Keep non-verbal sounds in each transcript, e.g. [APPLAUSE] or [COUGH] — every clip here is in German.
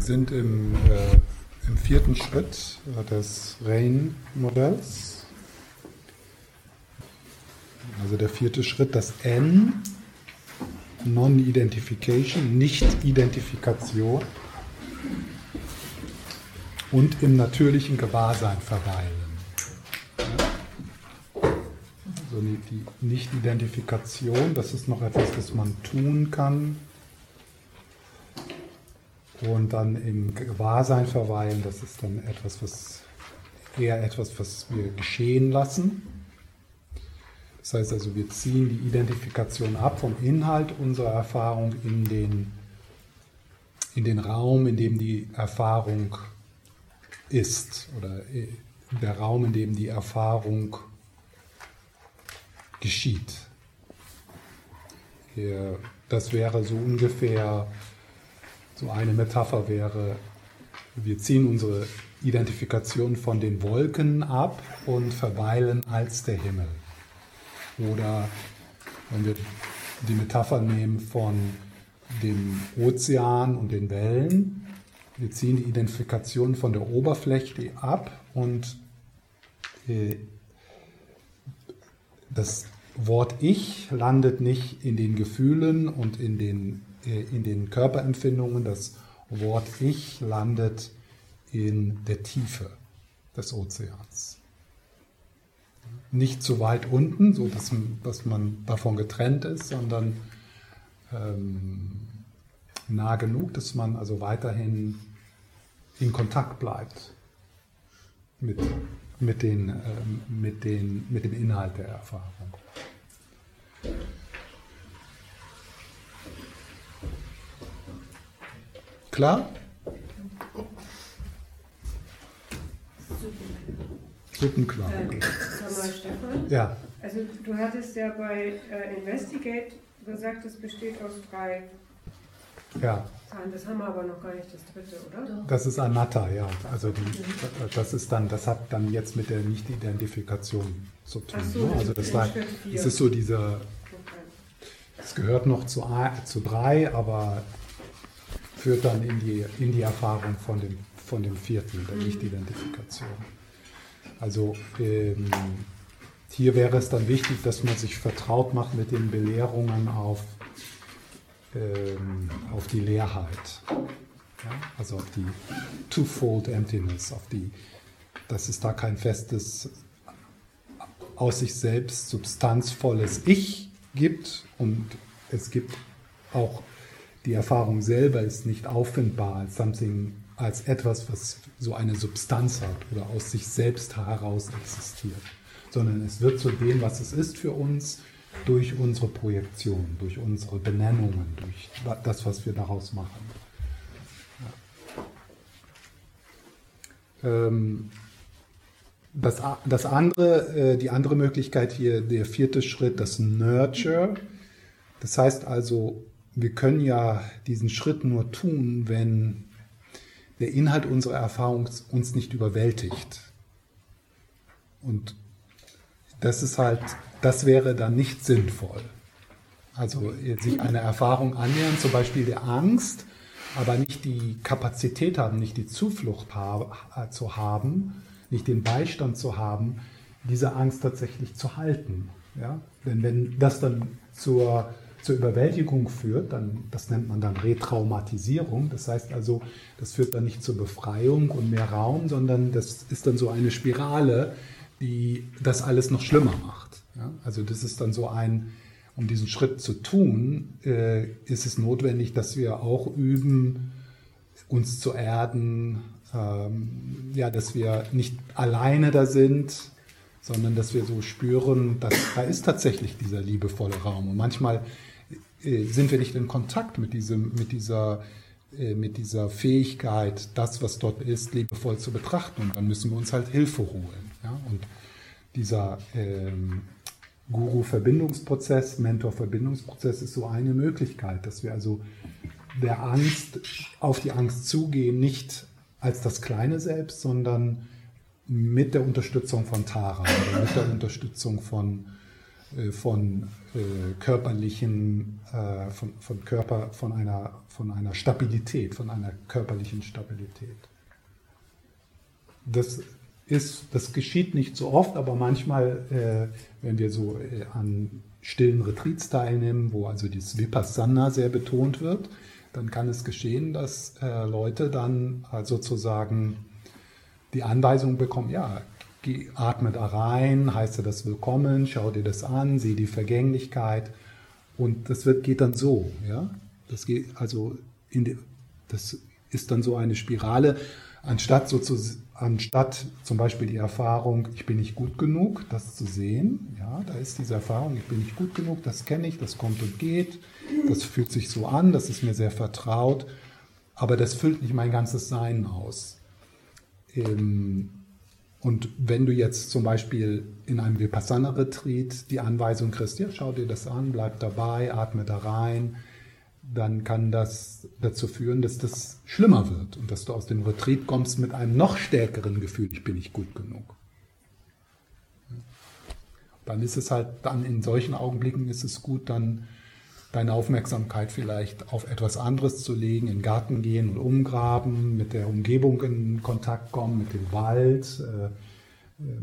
Wir sind im, äh, im vierten Schritt des RAIN-Modells. Also der vierte Schritt, das N, Non-Identification, Nicht-Identifikation und im natürlichen Gewahrsein verweilen. Also die Nicht-Identifikation, das ist noch etwas, das man tun kann. Und dann im Gewahrsein verweilen, das ist dann etwas, was eher etwas, was wir geschehen lassen. Das heißt also, wir ziehen die Identifikation ab vom Inhalt unserer Erfahrung in den, in den Raum, in dem die Erfahrung ist oder der Raum, in dem die Erfahrung geschieht. Das wäre so ungefähr, so eine Metapher wäre, wir ziehen unsere Identifikation von den Wolken ab und verweilen als der Himmel. Oder wenn wir die Metapher nehmen von dem Ozean und den Wellen, wir ziehen die Identifikation von der Oberfläche ab und äh, das Wort Ich landet nicht in den Gefühlen und in den, in den Körperempfindungen. Das Wort Ich landet in der Tiefe des Ozeans. Nicht zu weit unten, so dass, dass man davon getrennt ist, sondern ähm, nah genug, dass man also weiterhin in Kontakt bleibt mit, mit, den, äh, mit, den, mit dem Inhalt der Erfahrung. Klar? Suppenklar. Äh, sag mal, Stefan. Ja. Also du hattest ja bei äh, Investigate gesagt, es besteht aus drei ja. Das haben wir aber noch gar nicht das dritte, oder? Das ist Anatta, ja. Also die, das ist dann, das hat dann jetzt mit der Nicht-Identifikation zu tun. So, ne? Also das war, es ist so dieser, es gehört noch zu, zu drei, aber führt dann in die, in die Erfahrung von dem, von dem vierten, der mhm. Nicht-Identifikation. Also ähm, hier wäre es dann wichtig, dass man sich vertraut macht mit den Belehrungen auf ähm, auf die Leerheit. Ja? Also auf die Twofold Emptiness, auf die, dass es da kein festes, aus sich selbst substanzvolles Ich gibt und es gibt auch die Erfahrung selber ist nicht auffindbar als something, als etwas, was so eine Substanz hat oder aus sich selbst heraus existiert, sondern es wird zu dem, was es ist für uns durch unsere Projektion, durch unsere Benennungen, durch das, was wir daraus machen. Ähm, das, das andere, äh, die andere Möglichkeit hier, der vierte Schritt, das Nurture. Das heißt also, wir können ja diesen Schritt nur tun, wenn der Inhalt unserer Erfahrung uns nicht überwältigt. Und das ist halt das wäre dann nicht sinnvoll. Also sich einer Erfahrung annähern, zum Beispiel der Angst, aber nicht die Kapazität haben, nicht die Zuflucht äh, zu haben, nicht den Beistand zu haben, diese Angst tatsächlich zu halten. Ja? Denn wenn das dann zur, zur Überwältigung führt, dann, das nennt man dann Retraumatisierung. Das heißt also, das führt dann nicht zur Befreiung und mehr Raum, sondern das ist dann so eine Spirale, die das alles noch schlimmer macht. Ja? Also das ist dann so ein, um diesen Schritt zu tun, äh, ist es notwendig, dass wir auch üben, uns zu erden, ähm, ja, dass wir nicht alleine da sind, sondern dass wir so spüren, dass da ist tatsächlich dieser liebevolle Raum. Und manchmal sind wir nicht in Kontakt mit diesem, mit dieser äh, mit dieser Fähigkeit, das, was dort ist, liebevoll zu betrachten. Und dann müssen wir uns halt Hilfe holen. Ja? Und dieser ähm, Guru-Verbindungsprozess, Mentor-Verbindungsprozess ist so eine Möglichkeit, dass wir also der Angst auf die Angst zugehen, nicht als das kleine Selbst, sondern mit der Unterstützung von Tara mit der Unterstützung von äh, von äh, körperlichen, äh, von, von Körper, von einer, von einer Stabilität, von einer körperlichen Stabilität. Das ist, das geschieht nicht so oft, aber manchmal, äh, wenn wir so äh, an stillen Retreats teilnehmen, wo also dieses Vipassana sehr betont wird, dann kann es geschehen, dass äh, Leute dann sozusagen die Anweisung bekommen, ja, atme da rein, heiße das willkommen, schau dir das an, sieh die Vergänglichkeit und das wird, geht dann so, ja. Das geht also die, das ist dann so eine Spirale, anstatt so zu, anstatt zum Beispiel die Erfahrung, ich bin nicht gut genug, das zu sehen, ja, da ist diese Erfahrung, ich bin nicht gut genug, das kenne ich, das kommt und geht, das fühlt sich so an, das ist mir sehr vertraut, aber das füllt nicht mein ganzes Sein aus. Ähm, und wenn du jetzt zum Beispiel in einem Vipassana-Retreat die Anweisung kriegst, ja, schau dir das an, bleib dabei, atme da rein, dann kann das dazu führen, dass das schlimmer wird und dass du aus dem Retreat kommst mit einem noch stärkeren Gefühl, ich bin nicht gut genug. Dann ist es halt, dann in solchen Augenblicken ist es gut, dann deine Aufmerksamkeit vielleicht auf etwas anderes zu legen, in den Garten gehen und umgraben, mit der Umgebung in Kontakt kommen, mit dem Wald, äh,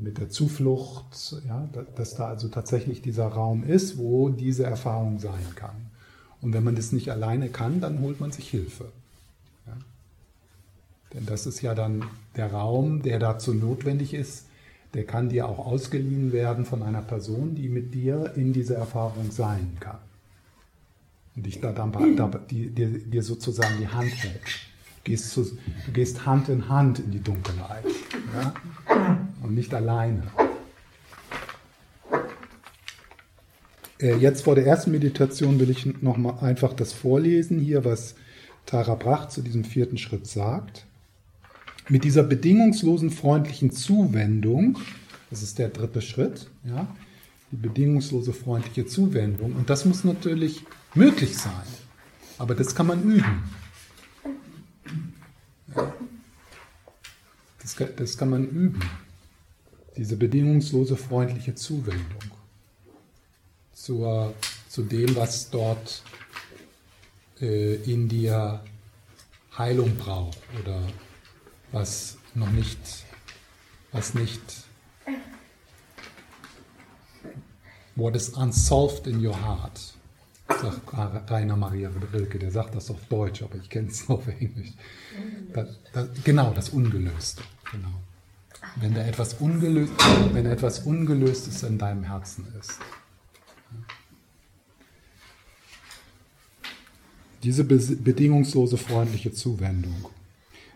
mit der Zuflucht, ja, dass da also tatsächlich dieser Raum ist, wo diese Erfahrung sein kann. Und wenn man das nicht alleine kann, dann holt man sich Hilfe. Ja? Denn das ist ja dann der Raum, der dazu notwendig ist, der kann dir auch ausgeliehen werden von einer Person, die mit dir in dieser Erfahrung sein kann und dich da dann die, dir, dir sozusagen die Hand hält. Du gehst, zu, du gehst Hand in Hand in die Dunkelheit ja? und nicht alleine. Äh, jetzt vor der ersten Meditation will ich noch mal einfach das vorlesen hier, was Tara Brach zu diesem vierten Schritt sagt. Mit dieser bedingungslosen freundlichen Zuwendung, das ist der dritte Schritt, ja, die bedingungslose freundliche Zuwendung. Und das muss natürlich möglich sein. Aber das kann man üben. Ja. Das, das kann man üben. Diese bedingungslose freundliche Zuwendung zur, zu dem, was dort äh, in dir Heilung braucht oder was noch nicht, was nicht What is unsolved in your heart? Sagt Rainer Maria Rilke, der sagt das auf Deutsch, aber ich kenne es [LAUGHS] auf Englisch. Das, das, genau, das Ungelöste. Genau. Wenn da etwas ungelöst, wenn etwas Ungelöstes in deinem Herzen ist. Diese bedingungslose freundliche Zuwendung.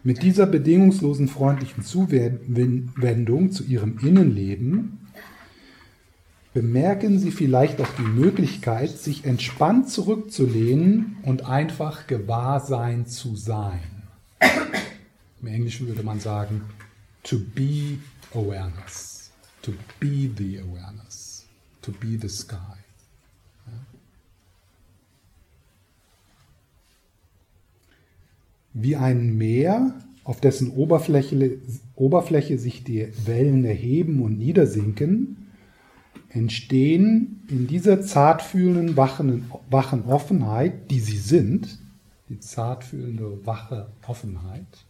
Mit dieser bedingungslosen freundlichen Zuwendung zu ihrem Innenleben bemerken Sie vielleicht auch die Möglichkeit, sich entspannt zurückzulehnen und einfach Gewahrsein zu sein. Im Englischen würde man sagen, to be awareness, to be the awareness, to be the sky. Wie ein Meer, auf dessen Oberfläche, Oberfläche sich die Wellen erheben und niedersinken, entstehen in dieser zartfühlenden, wachen, Offenheit, die sie sind, die zartfühlende, wache Offenheit.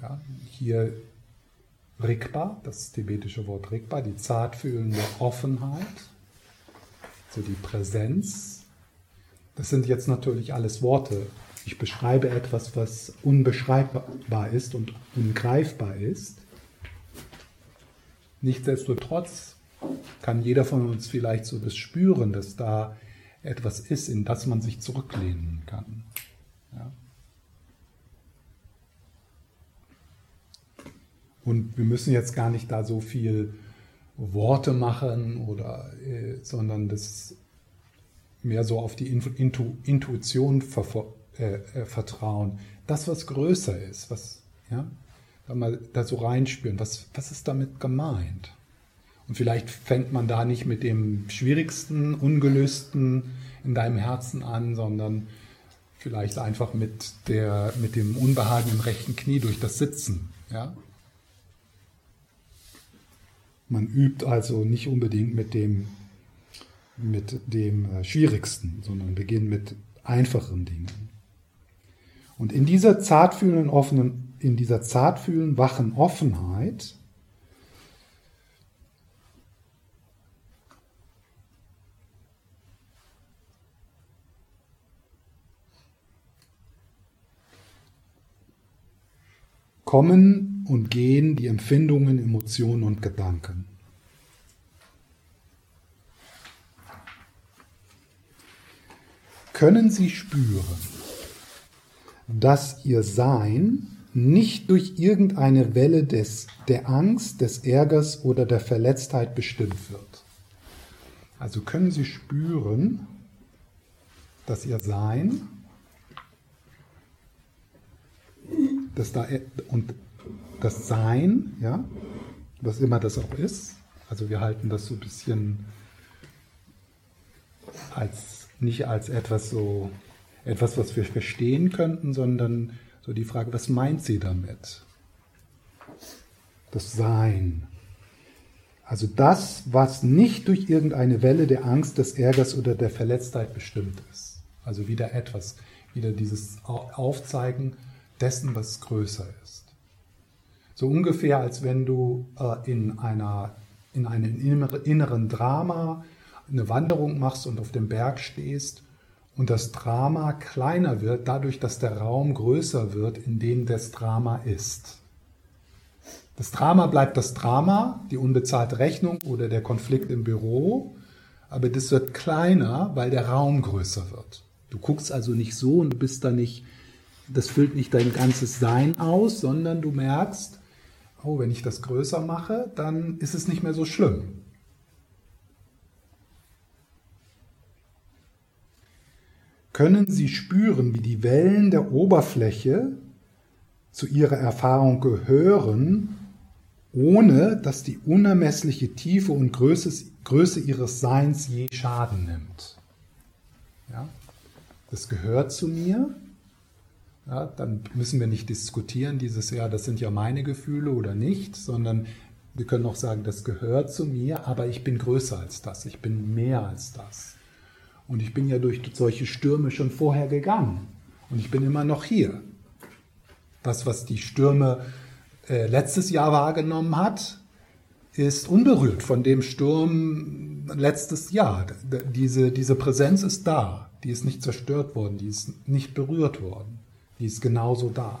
Ja, hier Rikpa, das tibetische Wort Rikpa, die zartfühlende Offenheit, so die Präsenz. Das sind jetzt natürlich alles Worte. Ich beschreibe etwas, was unbeschreibbar ist und ungreifbar ist. Nichtsdestotrotz kann jeder von uns vielleicht so das spüren, dass da etwas ist, in das man sich zurücklehnen kann. Ja. Und wir müssen jetzt gar nicht da so viel Worte machen oder, äh, sondern das mehr so auf die Intu Intuition ver äh, äh, vertrauen. Das, was größer ist, was, ja, da mal da so reinspüren, was, was ist damit gemeint? Und vielleicht fängt man da nicht mit dem schwierigsten, ungelösten in deinem Herzen an, sondern vielleicht einfach mit, der, mit dem Unbehagen im rechten Knie durch das Sitzen. Ja? Man übt also nicht unbedingt mit dem, mit dem äh, Schwierigsten, sondern beginnt mit einfachen Dingen. Und in dieser zartfühlenden, offenen, in dieser zartfühlenden, wachen Offenheit kommen und gehen die Empfindungen, Emotionen und Gedanken. Können Sie spüren, dass Ihr Sein nicht durch irgendeine Welle des, der Angst, des Ärgers oder der Verletztheit bestimmt wird? Also können Sie spüren, dass Ihr Sein dass da und das Sein, ja, was immer das auch ist, also wir halten das so ein bisschen als nicht als etwas so etwas, was wir verstehen könnten, sondern so die Frage, was meint sie damit? Das Sein. Also das, was nicht durch irgendeine Welle der Angst, des Ärgers oder der Verletztheit bestimmt ist. Also wieder etwas, wieder dieses Aufzeigen, dessen, was größer ist. So ungefähr, als wenn du äh, in, einer, in einem inneren Drama eine Wanderung machst und auf dem Berg stehst und das Drama kleiner wird, dadurch, dass der Raum größer wird, in dem das Drama ist. Das Drama bleibt das Drama, die unbezahlte Rechnung oder der Konflikt im Büro, aber das wird kleiner, weil der Raum größer wird. Du guckst also nicht so und du bist da nicht das füllt nicht dein ganzes Sein aus, sondern du merkst, oh, wenn ich das größer mache, dann ist es nicht mehr so schlimm. Können Sie spüren, wie die Wellen der Oberfläche zu Ihrer Erfahrung gehören, ohne dass die unermessliche Tiefe und Größe, Größe Ihres Seins je Schaden nimmt? Ja? Das gehört zu mir, ja, dann müssen wir nicht diskutieren, dieses Jahr, das sind ja meine Gefühle oder nicht, sondern wir können auch sagen, das gehört zu mir, aber ich bin größer als das, ich bin mehr als das. Und ich bin ja durch solche Stürme schon vorher gegangen und ich bin immer noch hier. Das, was die Stürme äh, letztes Jahr wahrgenommen hat, ist unberührt von dem Sturm letztes Jahr. Diese, diese Präsenz ist da, die ist nicht zerstört worden, die ist nicht berührt worden. Die ist genauso da.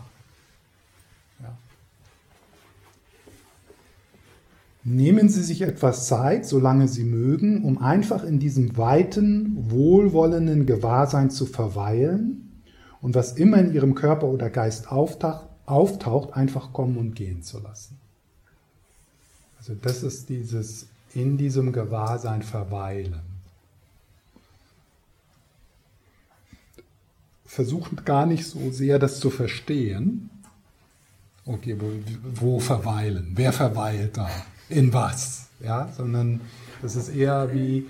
Nehmen Sie sich etwas Zeit, solange Sie mögen, um einfach in diesem weiten, wohlwollenden Gewahrsein zu verweilen und was immer in Ihrem Körper oder Geist auftaucht, auftaucht einfach kommen und gehen zu lassen. Also das ist dieses in diesem Gewahrsein verweilen. versucht gar nicht so sehr das zu verstehen. Okay, wo, wo verweilen? Wer verweilt da? In was? Ja, sondern das ist eher wie,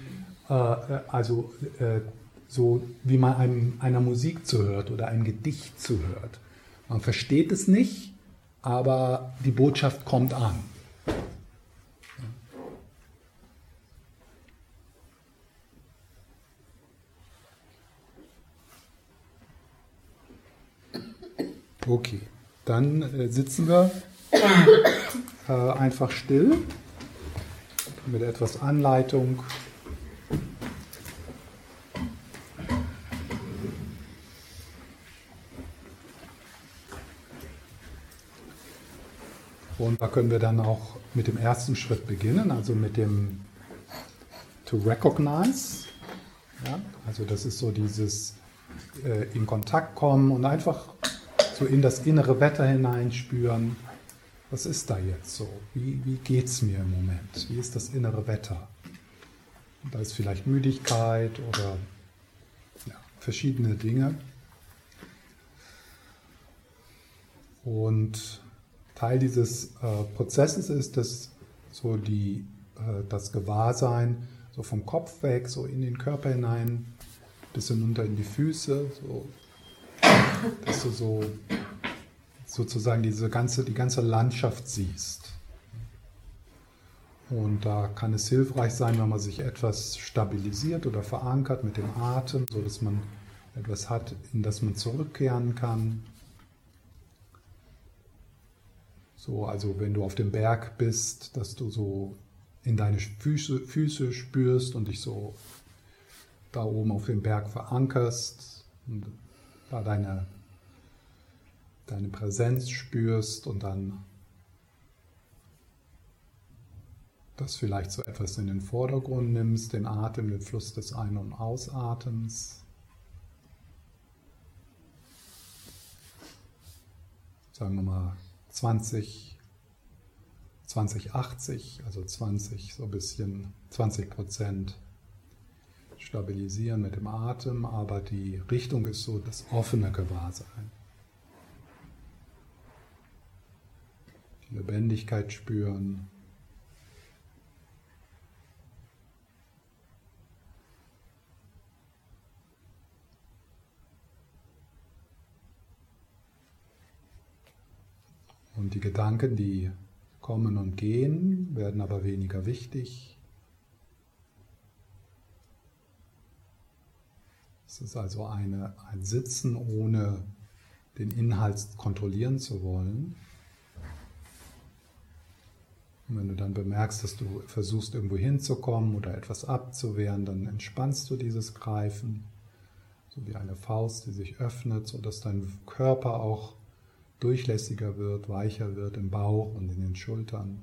äh, also äh, so wie man einem, einer Musik zuhört oder ein Gedicht zuhört. Man versteht es nicht, aber die Botschaft kommt an. Okay, dann äh, sitzen wir äh, einfach still mit etwas Anleitung. Und da können wir dann auch mit dem ersten Schritt beginnen, also mit dem To Recognize. Ja, also das ist so dieses äh, in Kontakt kommen und einfach so in das innere Wetter hineinspüren. Was ist da jetzt so? Wie, wie geht es mir im Moment? Wie ist das innere Wetter? da ist vielleicht Müdigkeit oder ja, verschiedene Dinge. Und Teil dieses äh, Prozesses ist, dass so die, äh, das Gewahrsein so vom Kopf weg, so in den Körper hinein, bis hinunter in die Füße, so dass du so sozusagen diese ganze, die ganze Landschaft siehst. Und da kann es hilfreich sein, wenn man sich etwas stabilisiert oder verankert mit dem Atem, so dass man etwas hat, in das man zurückkehren kann. So, also wenn du auf dem Berg bist, dass du so in deine Füße, Füße spürst und dich so da oben auf dem Berg verankerst und da deine, deine Präsenz spürst und dann das vielleicht so etwas in den Vordergrund nimmst, den Atem, den Fluss des Ein- und Ausatems. Sagen wir mal 20, 2080, also 20, so ein bisschen 20 Prozent stabilisieren mit dem Atem, aber die Richtung ist so das offene Gewahrsein. Die Lebendigkeit spüren. Und die Gedanken, die kommen und gehen, werden aber weniger wichtig. Es ist also eine, ein Sitzen, ohne den Inhalt kontrollieren zu wollen. Und wenn du dann bemerkst, dass du versuchst, irgendwo hinzukommen oder etwas abzuwehren, dann entspannst du dieses Greifen, so wie eine Faust, die sich öffnet, sodass dein Körper auch durchlässiger wird, weicher wird im Bauch und in den Schultern.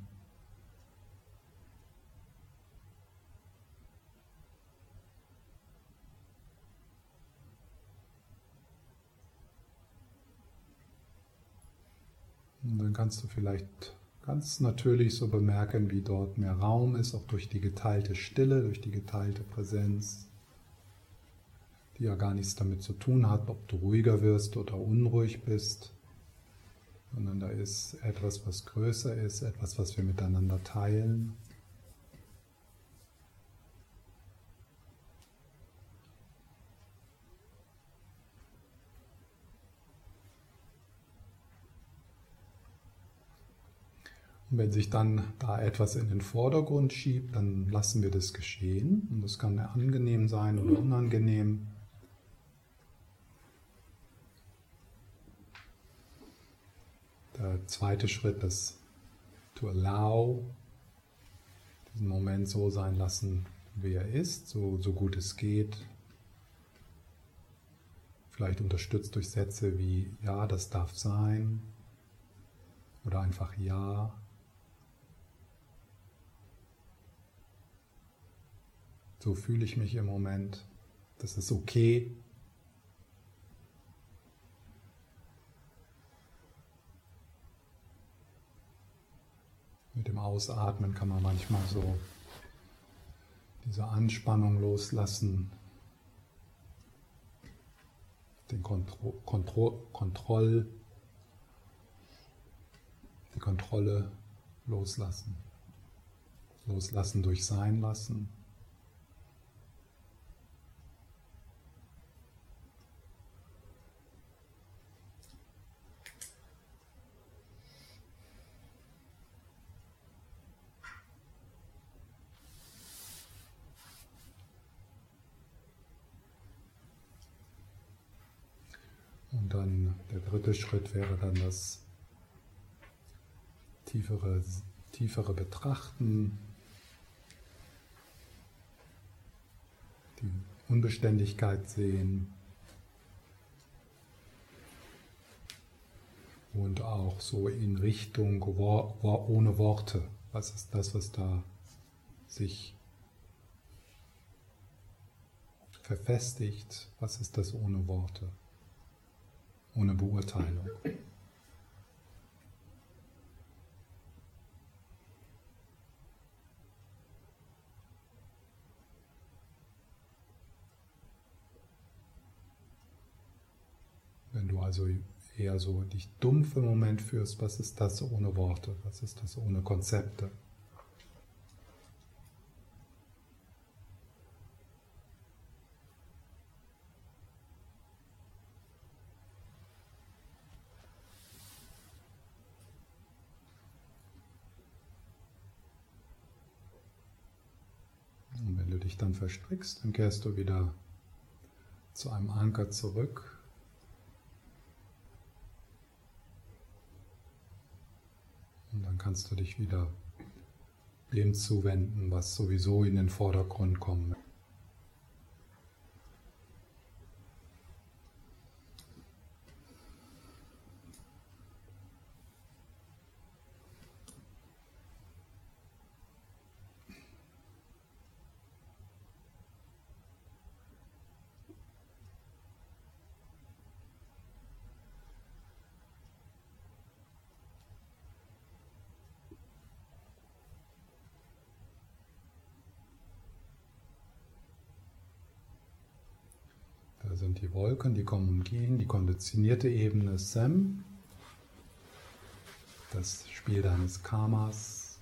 Und dann kannst du vielleicht ganz natürlich so bemerken, wie dort mehr Raum ist, auch durch die geteilte Stille, durch die geteilte Präsenz, die ja gar nichts damit zu tun hat, ob du ruhiger wirst oder unruhig bist, sondern da ist etwas, was größer ist, etwas, was wir miteinander teilen. Und wenn sich dann da etwas in den Vordergrund schiebt, dann lassen wir das geschehen. Und das kann angenehm sein oder unangenehm. Der zweite Schritt ist to allow, diesen Moment so sein lassen, wie er ist, so, so gut es geht. Vielleicht unterstützt durch Sätze wie ja, das darf sein oder einfach ja. So fühle ich mich im Moment. Das ist okay. Mit dem Ausatmen kann man manchmal so diese Anspannung loslassen, den Kontro Kontro Kontroll, die Kontrolle loslassen, loslassen durch Sein lassen. Und dann der dritte Schritt wäre dann das tiefere, tiefere Betrachten, die Unbeständigkeit sehen und auch so in Richtung ohne Worte. Was ist das, was da sich verfestigt? Was ist das ohne Worte? Ohne Beurteilung. Wenn du also eher so dich dumpf im Moment fühlst, was ist das ohne Worte? Was ist das ohne Konzepte? dich dann verstrickst, dann kehrst du wieder zu einem Anker zurück. Und dann kannst du dich wieder dem zuwenden, was sowieso in den Vordergrund kommt. Sind die kommen und gehen, die konditionierte Ebene Sem, das Spiel deines Karmas.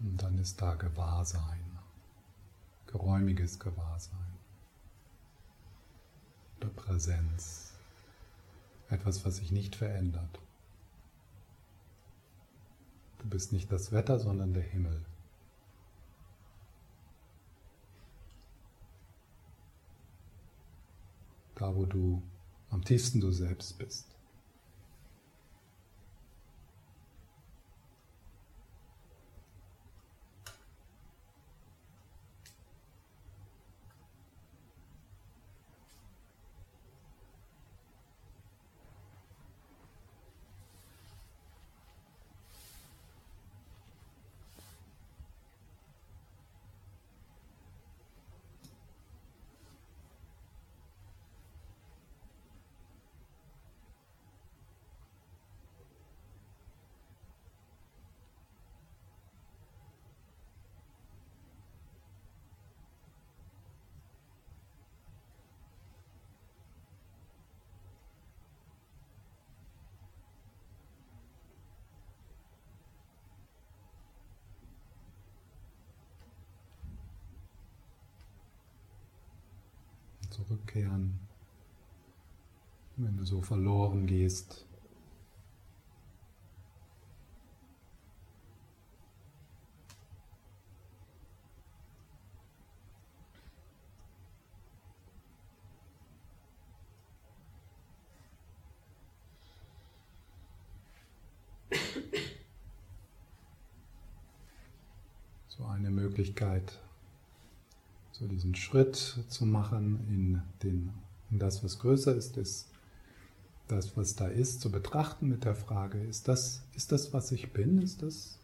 Und dann ist da Gewahrsein, geräumiges Gewahrsein. Oder Präsenz, etwas, was sich nicht verändert. Du bist nicht das Wetter, sondern der Himmel. Da, wo du am tiefsten du selbst bist. Zurückkehren, wenn du so verloren gehst. So eine Möglichkeit, so diesen Schritt zu machen in, den, in das, was größer ist, ist das, was da ist, zu betrachten mit der Frage, ist das, ist das, was ich bin? Ist das,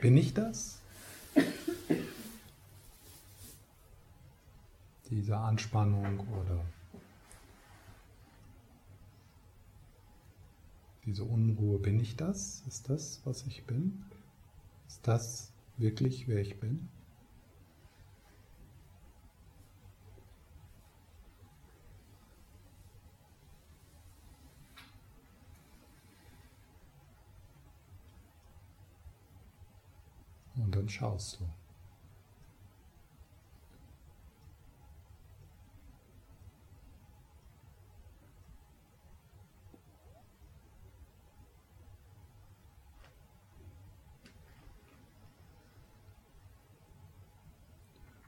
bin ich das? Diese Anspannung oder diese Unruhe, bin ich das? Ist das, was ich bin? Ist das wirklich, wer ich bin? Dann schaust du.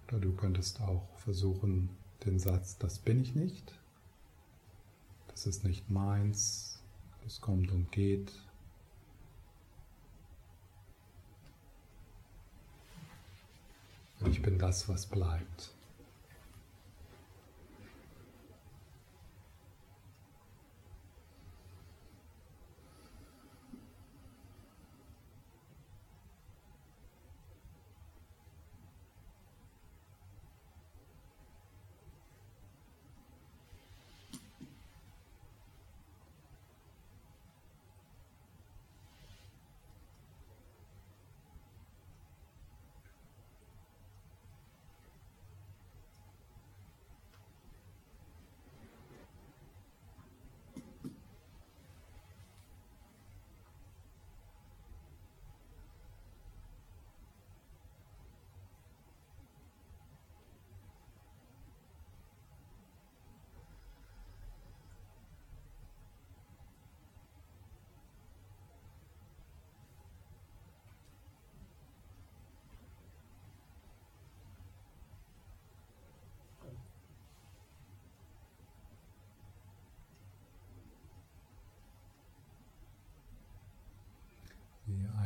Oder du könntest auch versuchen, den Satz, das bin ich nicht, das ist nicht meins, das kommt und geht, Ich bin das, was bleibt.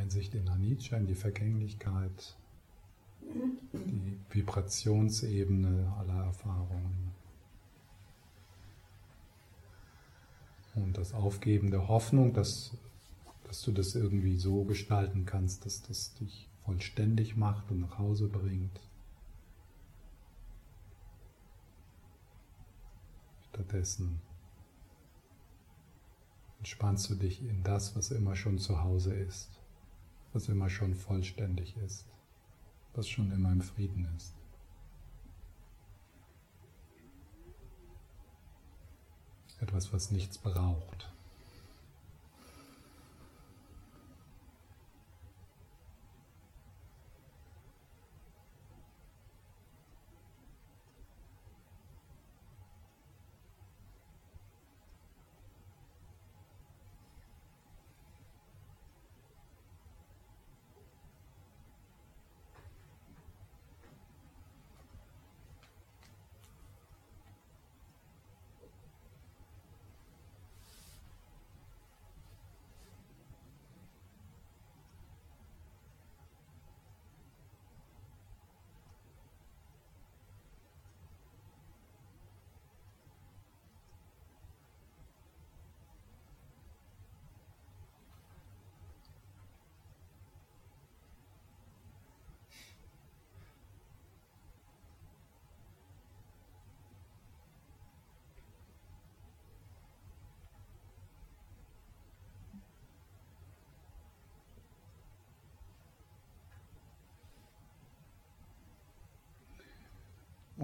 Einsicht in Anicca, in die Vergänglichkeit, die Vibrationsebene aller Erfahrungen. Und das Aufgeben der Hoffnung, dass, dass du das irgendwie so gestalten kannst, dass das dich vollständig macht und nach Hause bringt. Stattdessen entspannst du dich in das, was immer schon zu Hause ist, was immer schon vollständig ist, was schon immer im Frieden ist. Etwas, was nichts braucht.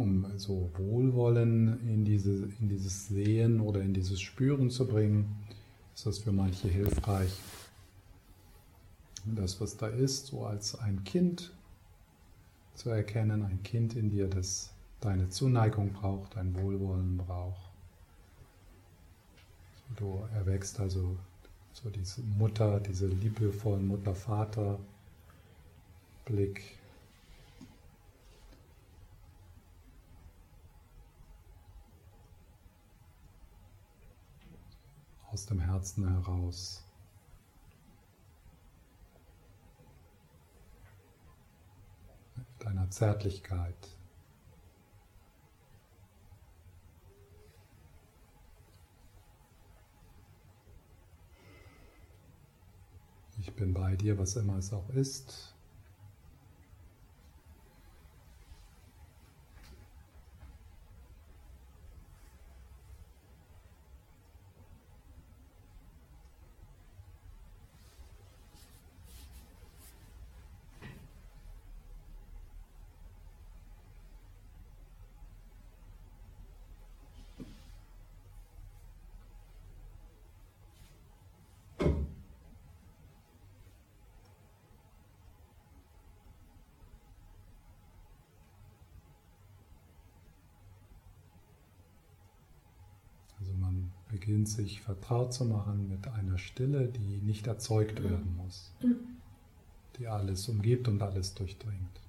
Um so Wohlwollen in, diese, in dieses Sehen oder in dieses Spüren zu bringen, ist das für manche hilfreich. Das, was da ist, so als ein Kind zu erkennen, ein Kind in dir, das deine Zuneigung braucht, dein Wohlwollen braucht. Du erwächst also so diese Mutter, diese liebevollen Mutter-Vater-Blick aus dem Herzen heraus. Deiner Zärtlichkeit. Ich bin bei dir, was immer es auch ist. Beginnt sich vertraut zu machen mit einer Stille, die nicht erzeugt werden muss, die alles umgibt und alles durchdringt.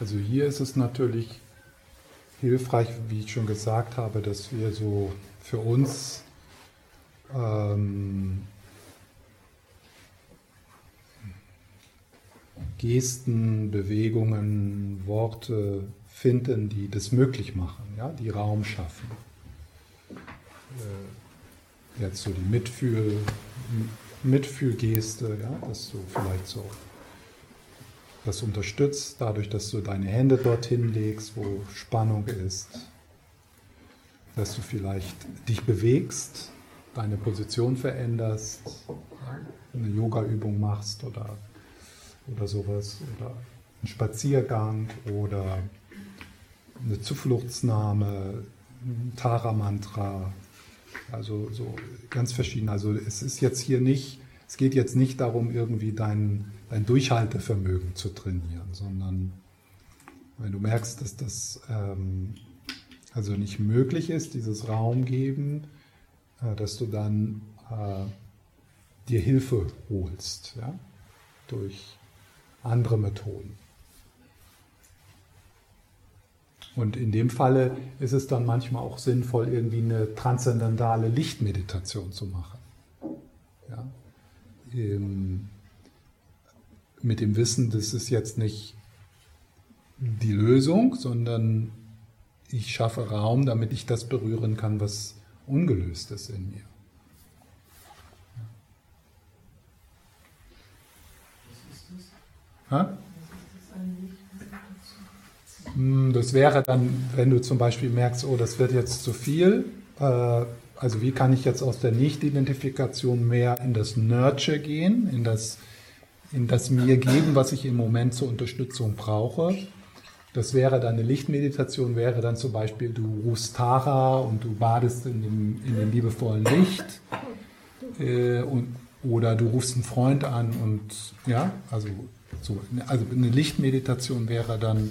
Also hier ist es natürlich hilfreich, wie ich schon gesagt habe, dass wir so für uns ähm, Gesten, Bewegungen, Worte finden, die das möglich machen, ja, die Raum schaffen. Äh, jetzt so die Mitfühl, Mitfühlgeste, ja, dass du vielleicht so das unterstützt, dadurch, dass du deine Hände dorthin legst, wo Spannung ist, dass du vielleicht dich bewegst, deine Position veränderst, eine Yoga-Übung machst oder, oder sowas, oder einen Spaziergang oder eine Zufluchtsnahme, ein Tara-Mantra, also so ganz verschieden. Also es ist jetzt hier nicht, es geht jetzt nicht darum, irgendwie dein, dein Durchhaltevermögen zu trainieren, sondern wenn du merkst, dass das ähm, also nicht möglich ist, dieses Raum geben, äh, dass du dann äh, dir Hilfe holst, ja, durch andere Methoden. Und in dem Falle ist es dann manchmal auch sinnvoll, irgendwie eine transzendentale Lichtmeditation zu machen. Ja? Ähm, mit dem Wissen, das ist jetzt nicht die Lösung, sondern ich schaffe Raum, damit ich das berühren kann, was ungelöst ist in mir. Ha? Hm, das wäre dann, wenn du zum Beispiel merkst, oh, das wird jetzt zu viel. Äh, also wie kann ich jetzt aus der Nicht-Identifikation mehr in das Nurture gehen, in das, in das mir geben, was ich im Moment zur Unterstützung brauche. Das wäre dann eine Lichtmeditation, wäre dann zum Beispiel, du rufst Tara und du badest in dem, in dem liebevollen Licht. Äh, und, oder du rufst einen Freund an und ja, also, so, also eine Lichtmeditation wäre dann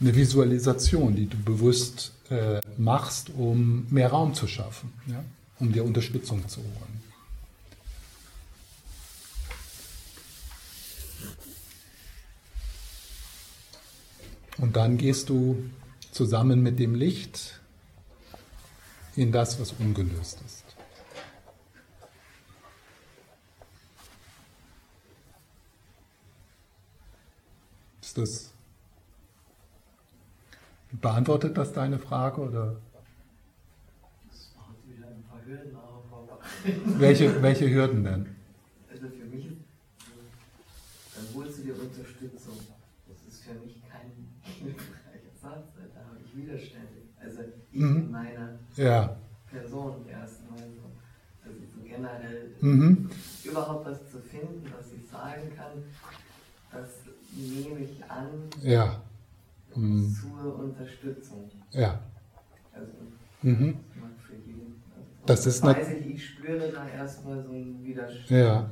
eine Visualisation, die du bewusst äh, machst, um mehr Raum zu schaffen, ja? um dir Unterstützung zu holen. Und dann gehst du zusammen mit dem Licht in das, was ungelöst ist. Ist das Beantwortet das deine Frage oder? Das macht wieder ein paar Hürden auf. welche, welche Hürden denn? Also für mich, dann holst du dir Unterstützung. Das ist für mich kein hilfreicher Satz, da habe ich Widerstände. Also ich mhm. in meiner ja. Person erstmal so. Also so generell mhm. überhaupt was zu finden, was ich sagen kann, das nehme ich an. Ja mhm. zur Unterstützung. Ja. Also, mhm. für jeden. Das ist weiß ich, ich spüre da erstmal so einen Widerstand. Ja.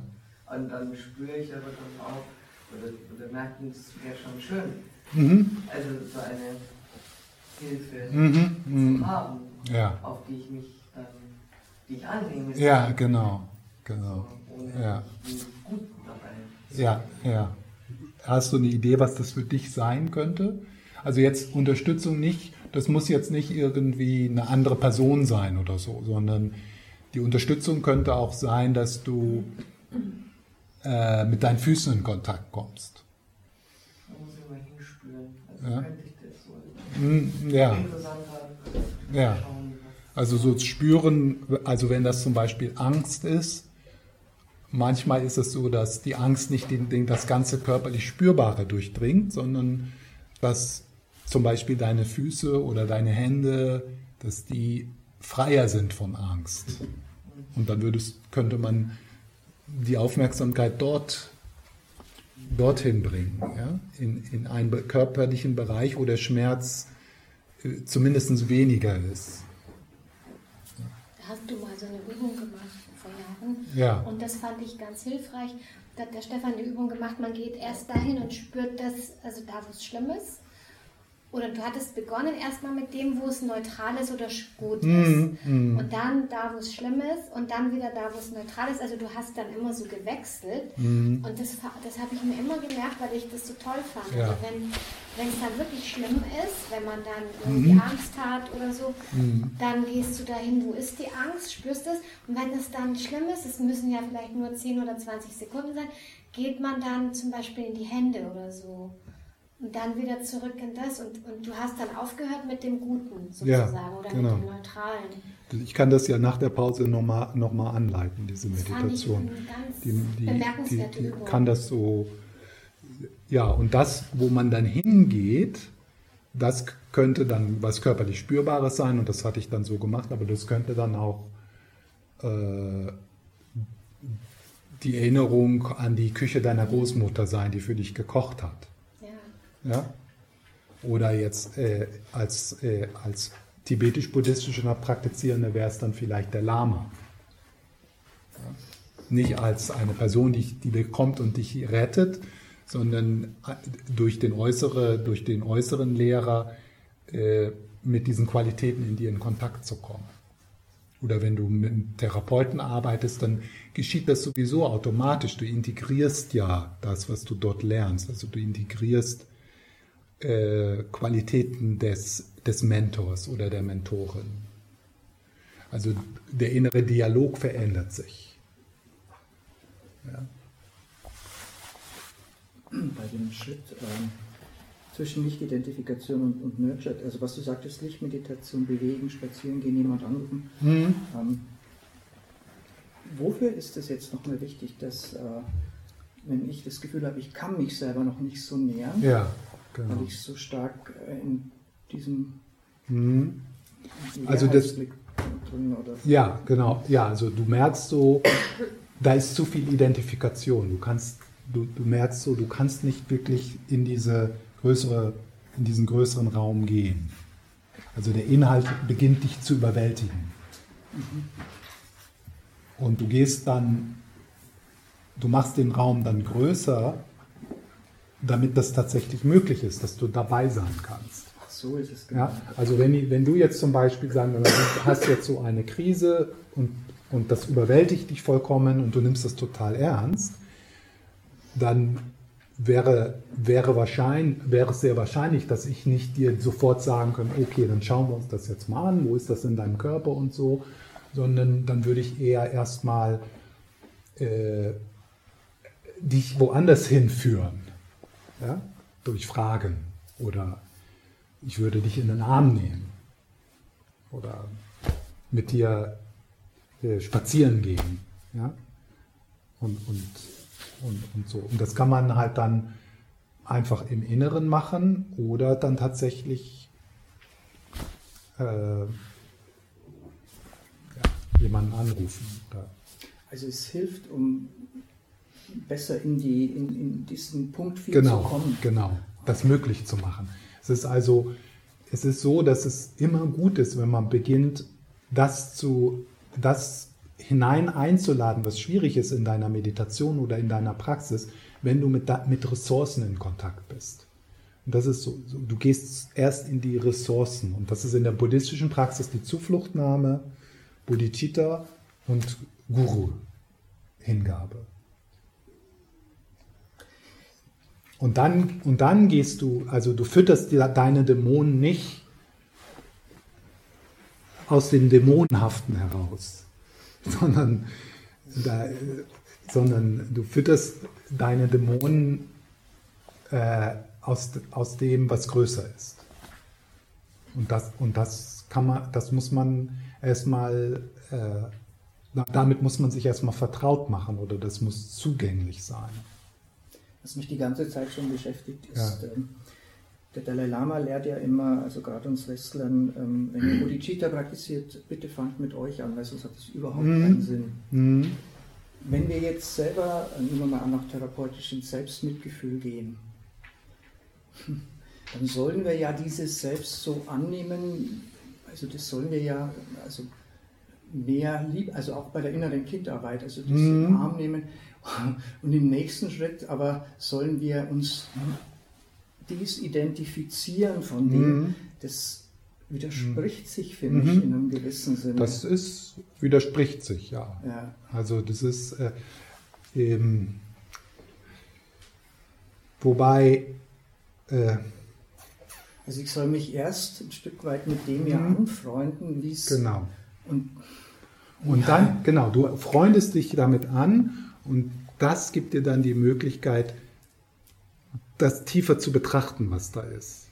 Und dann spüre ich aber dann auch, oder, oder merke, es wäre schon schön. Mhm. Also so eine Hilfe mhm. zu mhm. haben, ja. auf die ich mich dann, die ich annehme. Ja, genau. genau. So, ja. gut dabei. Ja, ja. Hast du eine Idee, was das für dich sein könnte? Also jetzt Unterstützung nicht, das muss jetzt nicht irgendwie eine andere Person sein oder so, sondern die Unterstützung könnte auch sein, dass du äh, mit deinen Füßen in Kontakt kommst. Da muss ich mal hinspüren. Also hm, ja. ja. Also so spüren, also wenn das zum Beispiel Angst ist, manchmal ist es so, dass die Angst nicht den, den, das ganze körperlich Spürbare durchdringt, sondern dass zum Beispiel deine Füße oder deine Hände, dass die freier sind von Angst. Und dann würdest, könnte man die Aufmerksamkeit dort dorthin bringen, ja? in, in einen körperlichen Bereich, wo der Schmerz äh, zumindest weniger ist. Hast du mal so eine Übung gemacht vor Jahren? Ja. Und das fand ich ganz hilfreich. Da hat der Stefan eine Übung gemacht, man geht erst dahin und spürt das, also da, wo es schlimm ist, oder du hattest begonnen erstmal mit dem, wo es neutral ist oder gut ist. Mm, mm. Und dann da, wo es schlimm ist und dann wieder da, wo es neutral ist. Also du hast dann immer so gewechselt. Mm. Und das, das habe ich mir immer gemerkt, weil ich das so toll fand. Ja. Also wenn wenn es dann wirklich schlimm ist, wenn man dann irgendwie mhm. Angst hat oder so, mhm. dann gehst du dahin, wo ist die Angst, spürst es. Und wenn es dann schlimm ist, es müssen ja vielleicht nur 10 oder 20 Sekunden sein, geht man dann zum Beispiel in die Hände oder so. Und dann wieder zurück in das. Und, und du hast dann aufgehört mit dem Guten sozusagen ja, oder genau. mit dem Neutralen. Ich kann das ja nach der Pause nochmal noch mal anleiten, diese das Meditation. die, die, die, die kann das so ja, und das, wo man dann hingeht, das könnte dann was körperlich Spürbares sein und das hatte ich dann so gemacht, aber das könnte dann auch äh, die Erinnerung an die Küche deiner Großmutter sein, die für dich gekocht hat. Ja. Oder jetzt äh, als, äh, als tibetisch-buddhistischer Praktizierende wäre es dann vielleicht der Lama. Ja? Nicht als eine Person, die, die kommt und dich rettet, sondern äh, durch den, äußere, durch den äußeren Lehrer äh, mit diesen Qualitäten in dir in Kontakt zu kommen. Oder wenn du mit einem Therapeuten arbeitest, dann geschieht das sowieso automatisch. Du integrierst ja das, was du dort lernst. Also du integrierst äh, Qualitäten des, des Mentors oder der Mentorin. Also der innere Dialog verändert sich. Ja bei dem Schritt ähm, zwischen Lichtidentifikation und, und Nurture, also was du sagtest, Lichtmeditation, bewegen, spazieren gehen, jemand anrufen. Mhm. Ähm, wofür ist es jetzt nochmal wichtig, dass, äh, wenn ich das Gefühl habe, ich kann mich selber noch nicht so nähern, ja, genau. weil ich so stark äh, in diesem mhm. also das drin oder ja genau ja also du merkst so da ist zu viel Identifikation du kannst du, du merkst so, du kannst nicht wirklich in diese größere, in diesen größeren Raum gehen. Also der Inhalt beginnt dich zu überwältigen. Und du gehst dann, du machst den Raum dann größer, damit das tatsächlich möglich ist, dass du dabei sein kannst. Ach so ist es genau. Ja, also wenn, wenn du jetzt zum Beispiel sagen, du hast jetzt so eine Krise und, und das überwältigt dich vollkommen und du nimmst das total ernst, dann wäre, wäre, wahrscheinlich, wäre es sehr wahrscheinlich, dass ich nicht dir sofort sagen könnte, okay, dann schauen wir uns das jetzt mal an, wo ist das in deinem Körper und so, sondern dann würde ich eher erstmal äh, dich woanders hinführen, ja? durch Fragen oder ich würde dich in den Arm nehmen oder mit dir äh, spazieren gehen. Ja? Und, und und, und so. Und das kann man halt dann einfach im Inneren machen oder dann tatsächlich äh, ja, jemanden anrufen. Oder. Also es hilft, um besser in, die, in, in diesen Punkt 4 genau, zu kommen. Genau, das möglich zu machen. Es ist also, es ist so, dass es immer gut ist, wenn man beginnt, das zu, das hinein einzuladen, was schwierig ist in deiner Meditation oder in deiner Praxis, wenn du mit, mit Ressourcen in Kontakt bist. Und das ist so, so, du gehst erst in die Ressourcen. Und das ist in der buddhistischen Praxis die Zufluchtnahme, Bodhicitta und Guru-Hingabe. Und dann, und dann gehst du, also du fütterst deine Dämonen nicht aus dem Dämonenhaften heraus, [LAUGHS] sondern, da, sondern du fütterst deine Dämonen äh, aus, aus dem, was größer ist. Und das, und das kann man, das muss man erstmal, äh, damit muss man sich erstmal vertraut machen oder das muss zugänglich sein. Was mich die ganze Zeit schon beschäftigt, ist, ja. ähm, der Dalai Lama lehrt ja immer, also gerade uns Westlern, ähm, wenn ihr Bodhicitta praktiziert, bitte fangt mit euch an, weil sonst hat das überhaupt mhm. keinen Sinn. Mhm. Wenn wir jetzt selber, äh, nehmen wir mal an, nach therapeutischem Selbstmitgefühl gehen, [LAUGHS] dann sollen wir ja dieses Selbst so annehmen, also das sollen wir ja, also mehr lieb, also auch bei der inneren Kindarbeit, also das mhm. im Arm nehmen und im nächsten Schritt aber sollen wir uns Disidentifizieren von dem, mhm. das widerspricht sich, finde mhm. ich, in einem gewissen Sinne. Das ist, widerspricht sich, ja. ja. Also das ist äh, eben, wobei äh, also ich soll mich erst ein Stück weit mit dem ja mhm. anfreunden, wie es. Genau. Und, und ja. dann, genau, du freundest dich damit an und das gibt dir dann die Möglichkeit, das tiefer zu betrachten, was da ist.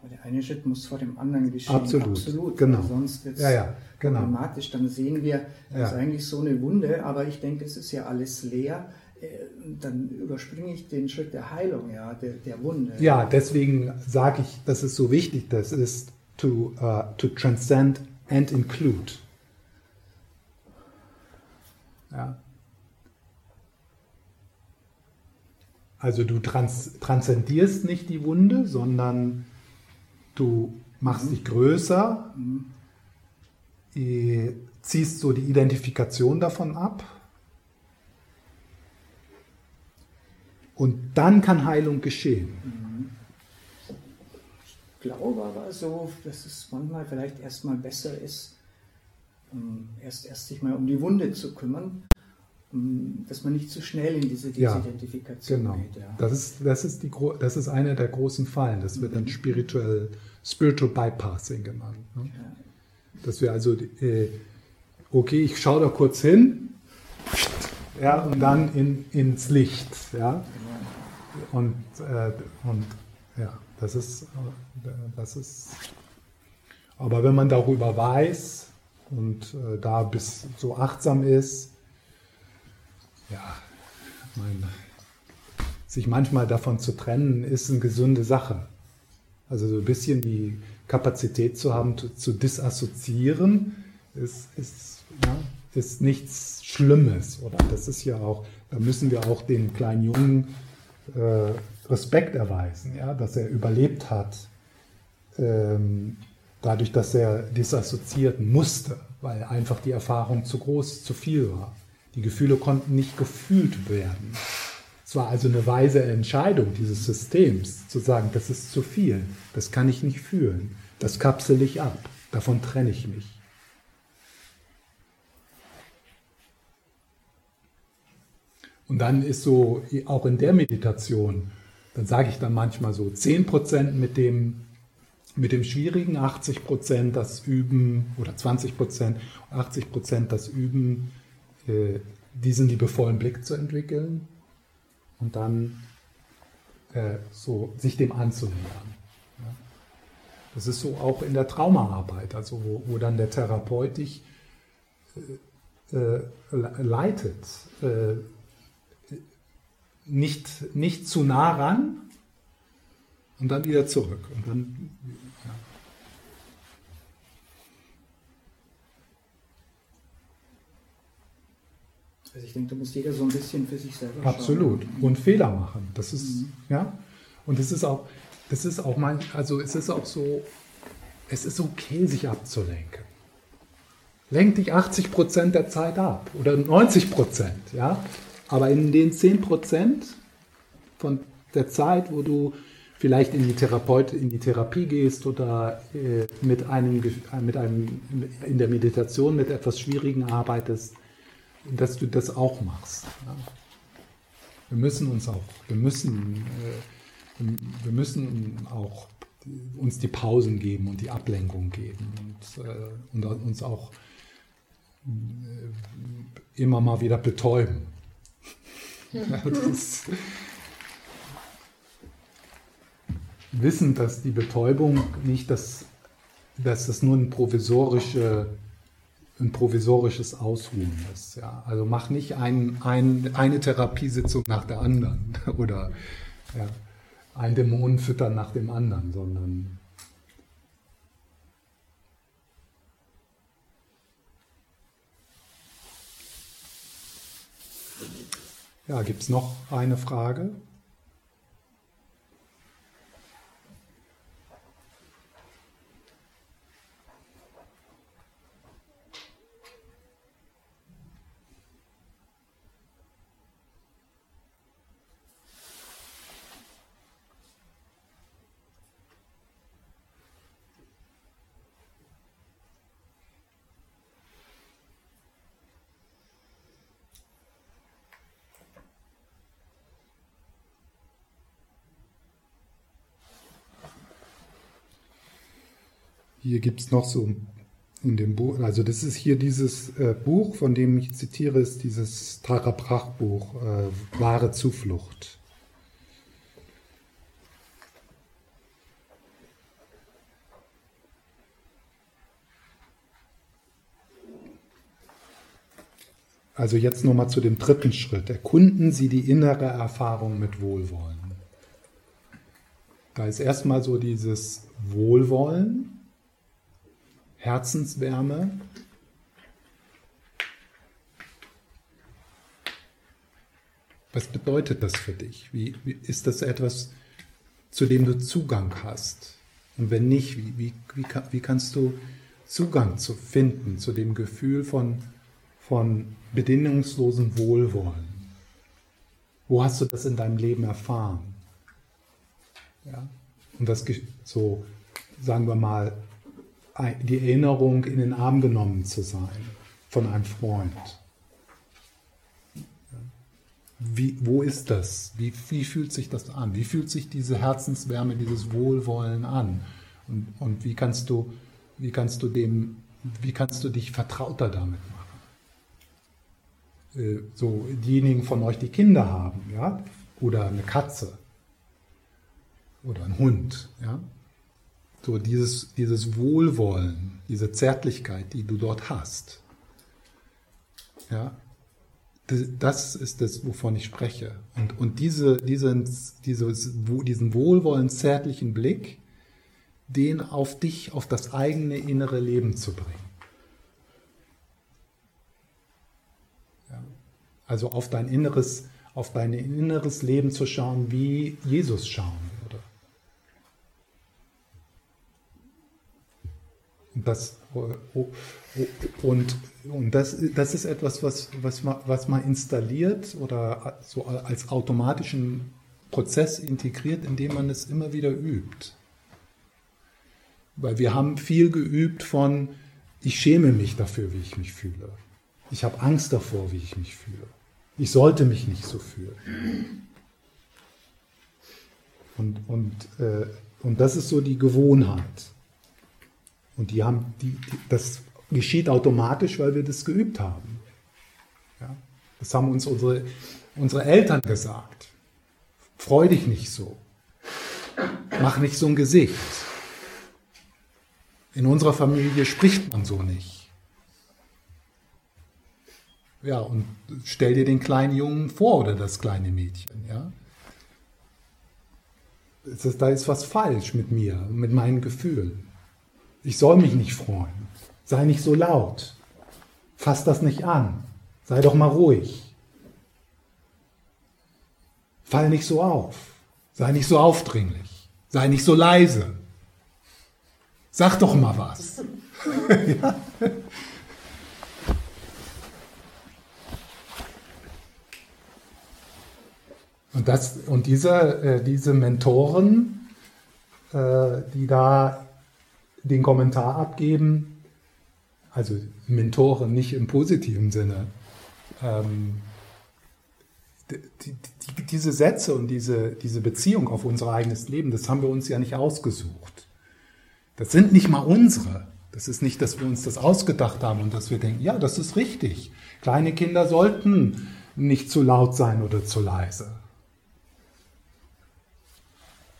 Aber der eine Schritt muss vor dem anderen geschehen. Absolut. Absolut. Genau. Sonst wird es ja, ja, genau. problematisch. Dann sehen wir, das ja. ist eigentlich so eine Wunde, aber ich denke, es ist ja alles leer. Äh, dann überspringe ich den Schritt der Heilung, ja, der, der Wunde. Ja, deswegen sage ich, das ist so wichtig, das ist to, uh, to transcend and include. Ja. Also du trans transzendierst nicht die Wunde, sondern du machst mhm. dich größer, mhm. ziehst so die Identifikation davon ab Und dann kann Heilung geschehen. Ich glaube aber so, dass es manchmal vielleicht erstmal besser ist, ähm, erst, erst sich mal um die Wunde zu kümmern, dass man nicht zu schnell in diese Desidentifikation ja, genau. geht. Ja. Das, ist, das, ist die, das ist einer der großen Fallen. Das wird dann mhm. spirituell, Spiritual Bypassing genannt. Ne? Ja. Dass wir also, äh, okay, ich schaue da kurz hin, ja, und dann in, ins Licht. Ja. Und, äh, und ja, das ist, äh, das ist. Aber wenn man darüber weiß und äh, da bis so achtsam ist, ja, mein, sich manchmal davon zu trennen, ist eine gesunde Sache. Also so ein bisschen die Kapazität zu haben, zu, zu disassoziieren, ist, ist, ja, ist nichts Schlimmes. Oder das ist ja auch, da müssen wir auch den kleinen Jungen äh, Respekt erweisen, ja, dass er überlebt hat, ähm, dadurch, dass er disassoziieren musste, weil einfach die Erfahrung zu groß, zu viel war. Die Gefühle konnten nicht gefühlt werden. Es war also eine weise Entscheidung dieses Systems, zu sagen, das ist zu viel, das kann ich nicht fühlen, das kapsel ich ab, davon trenne ich mich. Und dann ist so, auch in der Meditation, dann sage ich dann manchmal so 10% mit dem, mit dem Schwierigen, 80% das Üben oder 20%, 80% das Üben, äh, diesen liebevollen Blick zu entwickeln und dann äh, so sich dem anzunähern. Ja. Das ist so auch in der Traumaarbeit, also wo, wo dann der Therapeut dich äh, äh leitet äh, nicht, nicht zu nah ran und dann wieder zurück. Und dann, ja. Also ich denke, da muss jeder so ein bisschen für sich selber Absolut. Schauen. Und Fehler machen. Das ist, mhm. ja. Und es ist auch, das ist auch mein, also es ist auch so, es ist okay, sich abzulenken. Lenk dich 80 Prozent der Zeit ab oder 90 Prozent, ja. Aber in den 10% von der Zeit, wo du vielleicht in die Therapeut, in die Therapie gehst oder äh, mit einem, mit einem, in der Meditation mit etwas Schwierigen arbeitest, dass du das auch machst. Ja. Wir müssen uns auch, wir müssen, äh, wir müssen auch uns die Pausen geben und die Ablenkung geben und, äh, und uns auch äh, immer mal wieder betäuben. [LAUGHS] das wissen, dass die Betäubung nicht das, dass das nur ein, provisorische, ein provisorisches Ausruhen ist. Ja. Also mach nicht ein, ein, eine Therapiesitzung nach der anderen [LAUGHS] oder ja, ein Dämon füttern nach dem anderen, sondern Ja, gibt es noch eine Frage? Hier gibt es noch so in dem Buch, also das ist hier dieses äh, Buch, von dem ich zitiere, ist dieses Tara Brach Buch, äh, Wahre Zuflucht. Also jetzt nochmal zu dem dritten Schritt. Erkunden Sie die innere Erfahrung mit Wohlwollen. Da ist erstmal so dieses Wohlwollen, Herzenswärme. Was bedeutet das für dich? Wie, wie, ist das etwas, zu dem du Zugang hast? Und wenn nicht, wie, wie, wie, kannst du Zugang zu finden zu dem Gefühl von von bedingungslosem Wohlwollen. Wo hast du das in deinem Leben erfahren? Ja? Und das so, sagen wir mal, die Erinnerung, in den Arm genommen zu sein von einem Freund. Wie, wo ist das? Wie, wie fühlt sich das an? Wie fühlt sich diese Herzenswärme, dieses Wohlwollen an? Und, und wie kannst du, wie kannst du dem, wie kannst du dich vertrauter damit machen? Äh, so diejenigen von euch, die Kinder haben, ja, oder eine Katze oder ein Hund, ja, so dieses, dieses Wohlwollen, diese Zärtlichkeit, die du dort hast, ja, das ist das, wovon ich spreche. Und, und diese, diesen, dieses, diesen wohlwollend zärtlichen Blick, den auf dich, auf das eigene innere Leben zu bringen. Also auf dein inneres, auf dein inneres Leben zu schauen, wie Jesus schauen würde. Und das, und, und das, das ist etwas, was, was, man, was man installiert oder so als automatischen Prozess integriert, indem man es immer wieder übt. Weil wir haben viel geübt von, ich schäme mich dafür, wie ich mich fühle. Ich habe Angst davor, wie ich mich fühle. Ich sollte mich nicht so fühlen. Und, und, äh, und das ist so die Gewohnheit. Und die haben, die, die, das geschieht automatisch, weil wir das geübt haben. Ja? Das haben uns unsere, unsere Eltern gesagt. Freu dich nicht so. Mach nicht so ein Gesicht. In unserer Familie spricht man so nicht. Ja, und stell dir den kleinen Jungen vor oder das kleine Mädchen, ja. Da ist was falsch mit mir, mit meinen Gefühlen. Ich soll mich nicht freuen. Sei nicht so laut. Fass das nicht an. Sei doch mal ruhig. Fall nicht so auf. Sei nicht so aufdringlich. Sei nicht so leise. Sag doch mal was. ja? [LAUGHS] Und, das, und diese, äh, diese Mentoren, äh, die da den Kommentar abgeben, also Mentoren nicht im positiven Sinne, ähm, die, die, diese Sätze und diese, diese Beziehung auf unser eigenes Leben, das haben wir uns ja nicht ausgesucht. Das sind nicht mal unsere. Das ist nicht, dass wir uns das ausgedacht haben und dass wir denken, ja, das ist richtig. Kleine Kinder sollten nicht zu laut sein oder zu leise.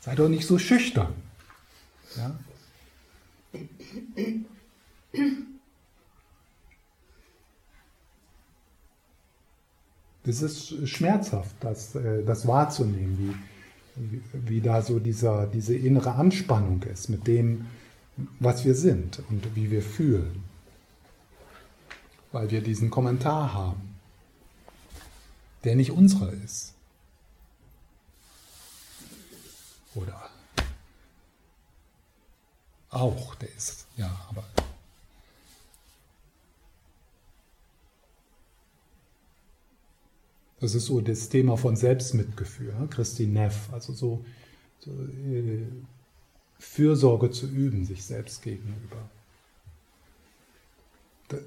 Sei doch nicht so schüchtern. Ja? Das ist schmerzhaft, das, äh, das wahrzunehmen, wie, wie da so dieser, diese innere Anspannung ist mit dem, was wir sind und wie wir fühlen. Weil wir diesen Kommentar haben, der nicht unserer ist. Oder auch, der ist, ja, aber. Das ist so das Thema von Selbstmitgefühl, ne? Neff, also so, so äh, Fürsorge zu üben, sich selbst gegenüber.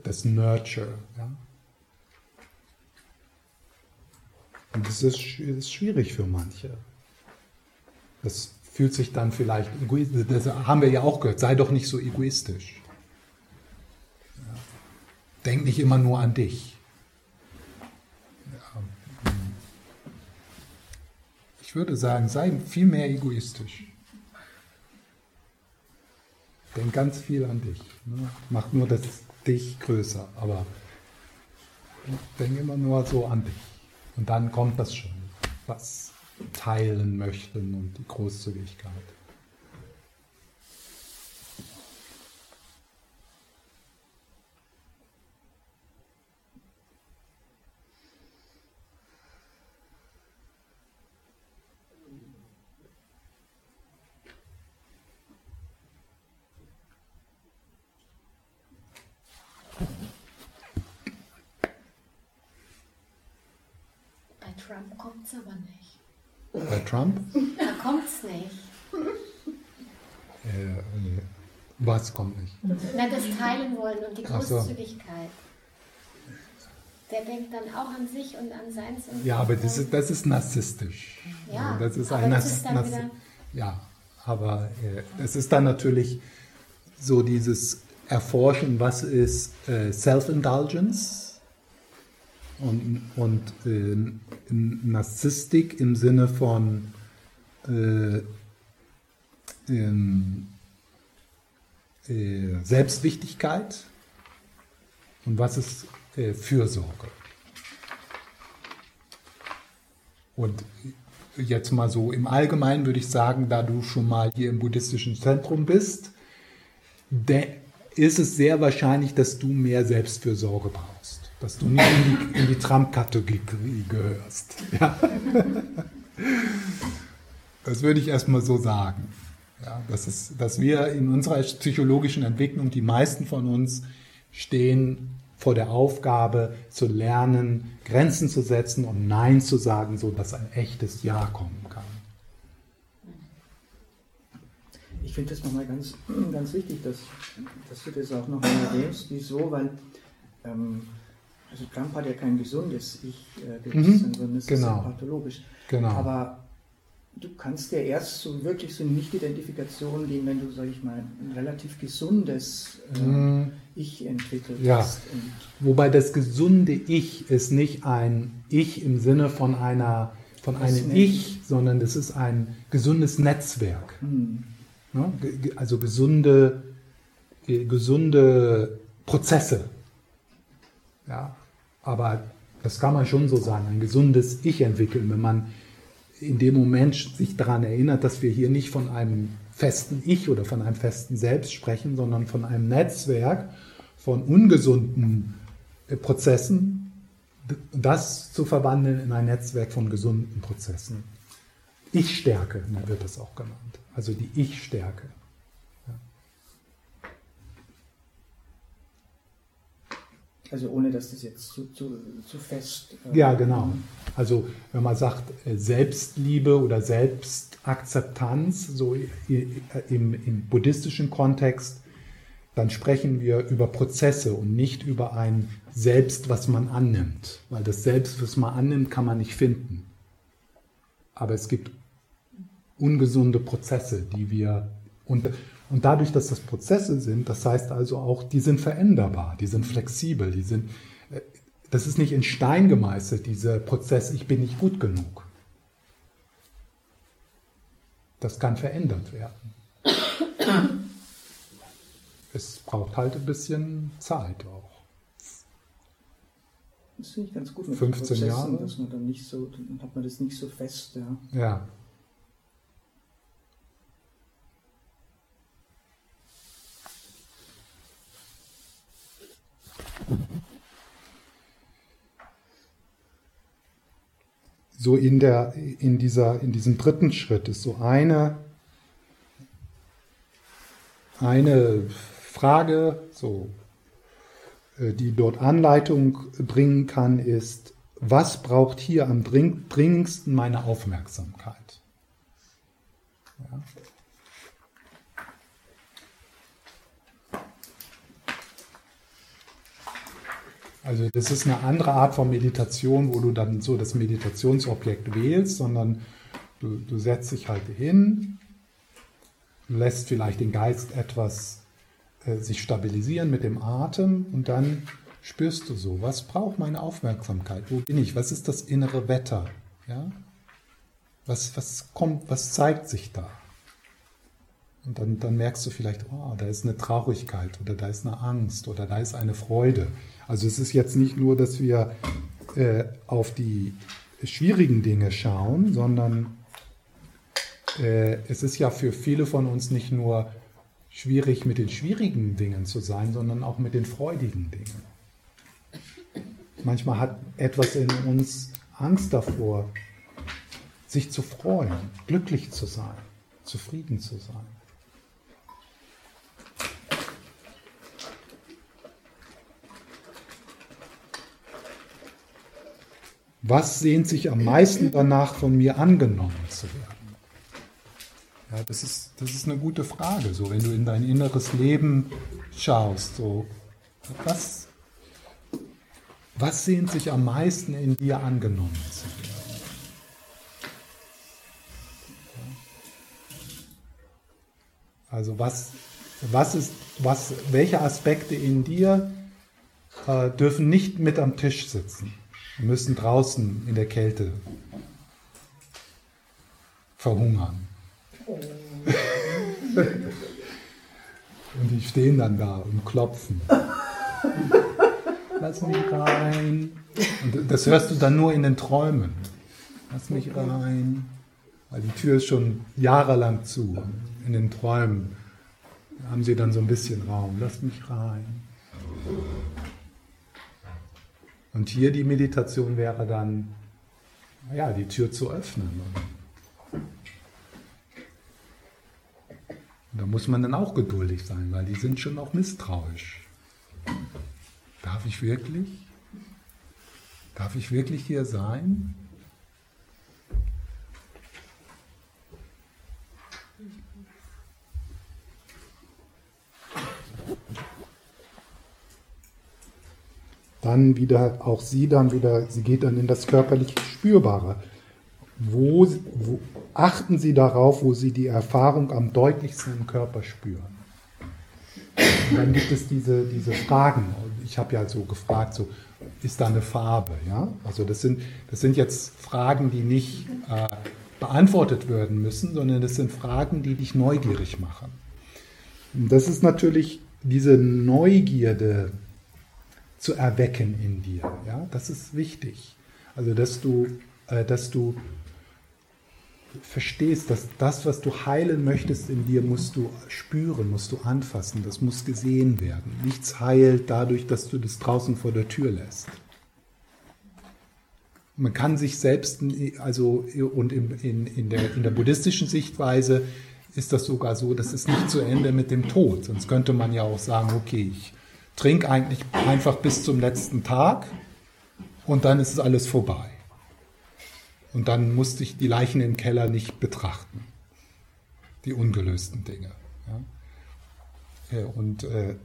Das Nurture. Ja? Und das ist, ist schwierig für manche das fühlt sich dann vielleicht egoistisch. Das haben wir ja auch gehört. Sei doch nicht so egoistisch. Denk nicht immer nur an dich. Ich würde sagen, sei viel mehr egoistisch. Denk ganz viel an dich. Ne? Mach nur das dich größer, aber denk immer nur so an dich. Und dann kommt das schon, was teilen möchten und die Großzügigkeit. Trump kommt es aber nicht. Bei Trump? Da kommt es nicht. Äh, äh, was kommt nicht? Na, das Teilen wollen und die Großzügigkeit. So. Der denkt dann auch an sich und an seins. Und ja, aber das ist, das ist narzisstisch. Ja, das ist ein das ist Nass, Ja, aber äh, es ist dann natürlich so dieses Erforschen, was ist äh, Self-Indulgence und, und äh, Narzisstik im Sinne von äh, ähm, äh, Selbstwichtigkeit und was ist äh, Fürsorge. Und jetzt mal so im Allgemeinen würde ich sagen, da du schon mal hier im buddhistischen Zentrum bist, ist es sehr wahrscheinlich, dass du mehr Selbstfürsorge brauchst dass du nicht in die, die Trump-Kategorie gehörst. Ja. [LAUGHS] Das würde ich erstmal so sagen. Ja, das ist, dass wir in unserer psychologischen Entwicklung, die meisten von uns stehen vor der Aufgabe zu lernen, Grenzen zu setzen und Nein zu sagen, so dass ein echtes Ja kommen kann. Ich finde das nochmal ganz, [CLEARS THROAT] ganz wichtig, dass, dass du das auch nochmal erwähnst. Wieso? Weil ähm, also Trump hat ja kein gesundes Ich-Bewusstsein, mhm. sondern es genau. ist ja pathologisch. Genau. Aber du kannst ja erst so wirklich so eine Nicht-Identifikation gehen, wenn du, sag ich mal, ein relativ gesundes äh. Ich entwickelt ja. Wobei das gesunde Ich ist nicht ein Ich im Sinne von einer von einem Ich, sondern das ist ein gesundes Netzwerk. Mhm. Ne? Also gesunde, gesunde Prozesse. Ja, aber das kann man schon so sagen, ein gesundes Ich entwickeln, wenn man in dem Moment sich daran erinnert, dass wir hier nicht von einem festen Ich oder von einem festen Selbst sprechen, sondern von einem Netzwerk von ungesunden äh, Prozessen, das zu verwandeln in ein Netzwerk von gesunden Prozessen. Ich-Stärke wird das auch genannt, also die Ich-Stärke. Also ohne dass das jetzt zu, zu, zu fest. Äh, ja, genau. Also wenn man sagt äh, Selbstliebe oder Selbstakzeptanz, so im, im buddhistischen Kontext, dann sprechen wir über Prozesse und nicht über ein Selbst, was man annimmt. Weil das Selbst, was man annimmt, kann man nicht finden. Aber es gibt ungesunde Prozesse, die wir. Und und dadurch, dass das Prozesse sind, das heißt also auch, die sind veränderbar, die sind flexibel, die sind, äh, das ist nicht in Stein gemeißelt, dieser Prozess, ich bin nicht gut genug. Das kann verändert werden. Es braucht halt ein bisschen Zeit auch. Das finde ich ganz gut mit 15 Prozessen, Jahre. dass man dann nicht so, dann hat man das nicht so fest, ja. Ja. So in, der, in, dieser, in diesem dritten Schritt ist so eine, eine Frage, so, äh, die dort Anleitung bringen kann, ist, was braucht hier am dringendsten meine Aufmerksamkeit? Ja. Also das ist eine andere Art von Meditation, wo du dann so das Meditationsobjekt wählst, sondern du, du setzt dich halt hin lässt vielleicht den Geist etwas äh, sich stabilisieren mit dem Atem und dann spürst du so, was braucht meine Aufmerksamkeit? Wo bin ich? Was ist das innere Wetter? Ja? Was, was kommt, was zeigt sich da? Und dann, dann merkst du vielleicht, oh, da ist eine Traurigkeit oder da ist eine Angst oder da ist eine Freude. Also es ist jetzt nicht nur, dass wir äh, auf die schwierigen Dinge schauen, sondern äh, es ist ja für viele von uns nicht nur schwierig mit den schwierigen Dingen zu sein, sondern auch mit den freudigen Dingen. Manchmal hat etwas in uns Angst davor, sich zu freuen, glücklich zu sein, zufrieden zu sein. Was sehnt sich am meisten danach, von mir angenommen zu werden? Ja, das ist, das ist eine gute Frage. So, wenn du in dein inneres Leben schaust, so, was, was sehnt sich am meisten in dir angenommen zu werden? Also was, was ist, was, welche Aspekte in dir äh, dürfen nicht mit am Tisch sitzen? Müssen draußen in der Kälte verhungern. und die stehen dann da und klopfen. Lass mich rein. Und das hörst du dann nur in den Träumen. Lass mich rein. Weil die Tür ist schon jahrelang zu. In den Träumen haben sie dann so ein bisschen Raum. Lass mich rein. Und hier die Meditation wäre dann, ja, die Tür zu öffnen. Und da muss man dann auch geduldig sein, weil die sind schon auch misstrauisch. Darf ich wirklich? Darf ich wirklich hier sein? Dann wieder, auch sie dann wieder, sie geht dann in das körperlich Spürbare. Wo, wo achten Sie darauf, wo Sie die Erfahrung am deutlichsten im Körper spüren? Und dann gibt es diese, diese Fragen. Ich habe ja so gefragt, so, ist da eine Farbe? Ja? Also das sind, das sind jetzt Fragen, die nicht äh, beantwortet werden müssen, sondern das sind Fragen, die dich neugierig machen. Und das ist natürlich diese Neugierde, zu erwecken in dir. Ja, das ist wichtig. Also, dass du, äh, dass du verstehst, dass das, was du heilen möchtest in dir, musst du spüren, musst du anfassen, das muss gesehen werden. Nichts heilt dadurch, dass du das draußen vor der Tür lässt. Man kann sich selbst, also und in, in, in, der, in der buddhistischen Sichtweise ist das sogar so, dass es nicht zu Ende mit dem Tod. Sonst könnte man ja auch sagen, okay, ich trink eigentlich einfach bis zum letzten Tag und dann ist es alles vorbei. Und dann musste ich die Leichen im Keller nicht betrachten, die ungelösten Dinge. Ja. Und äh,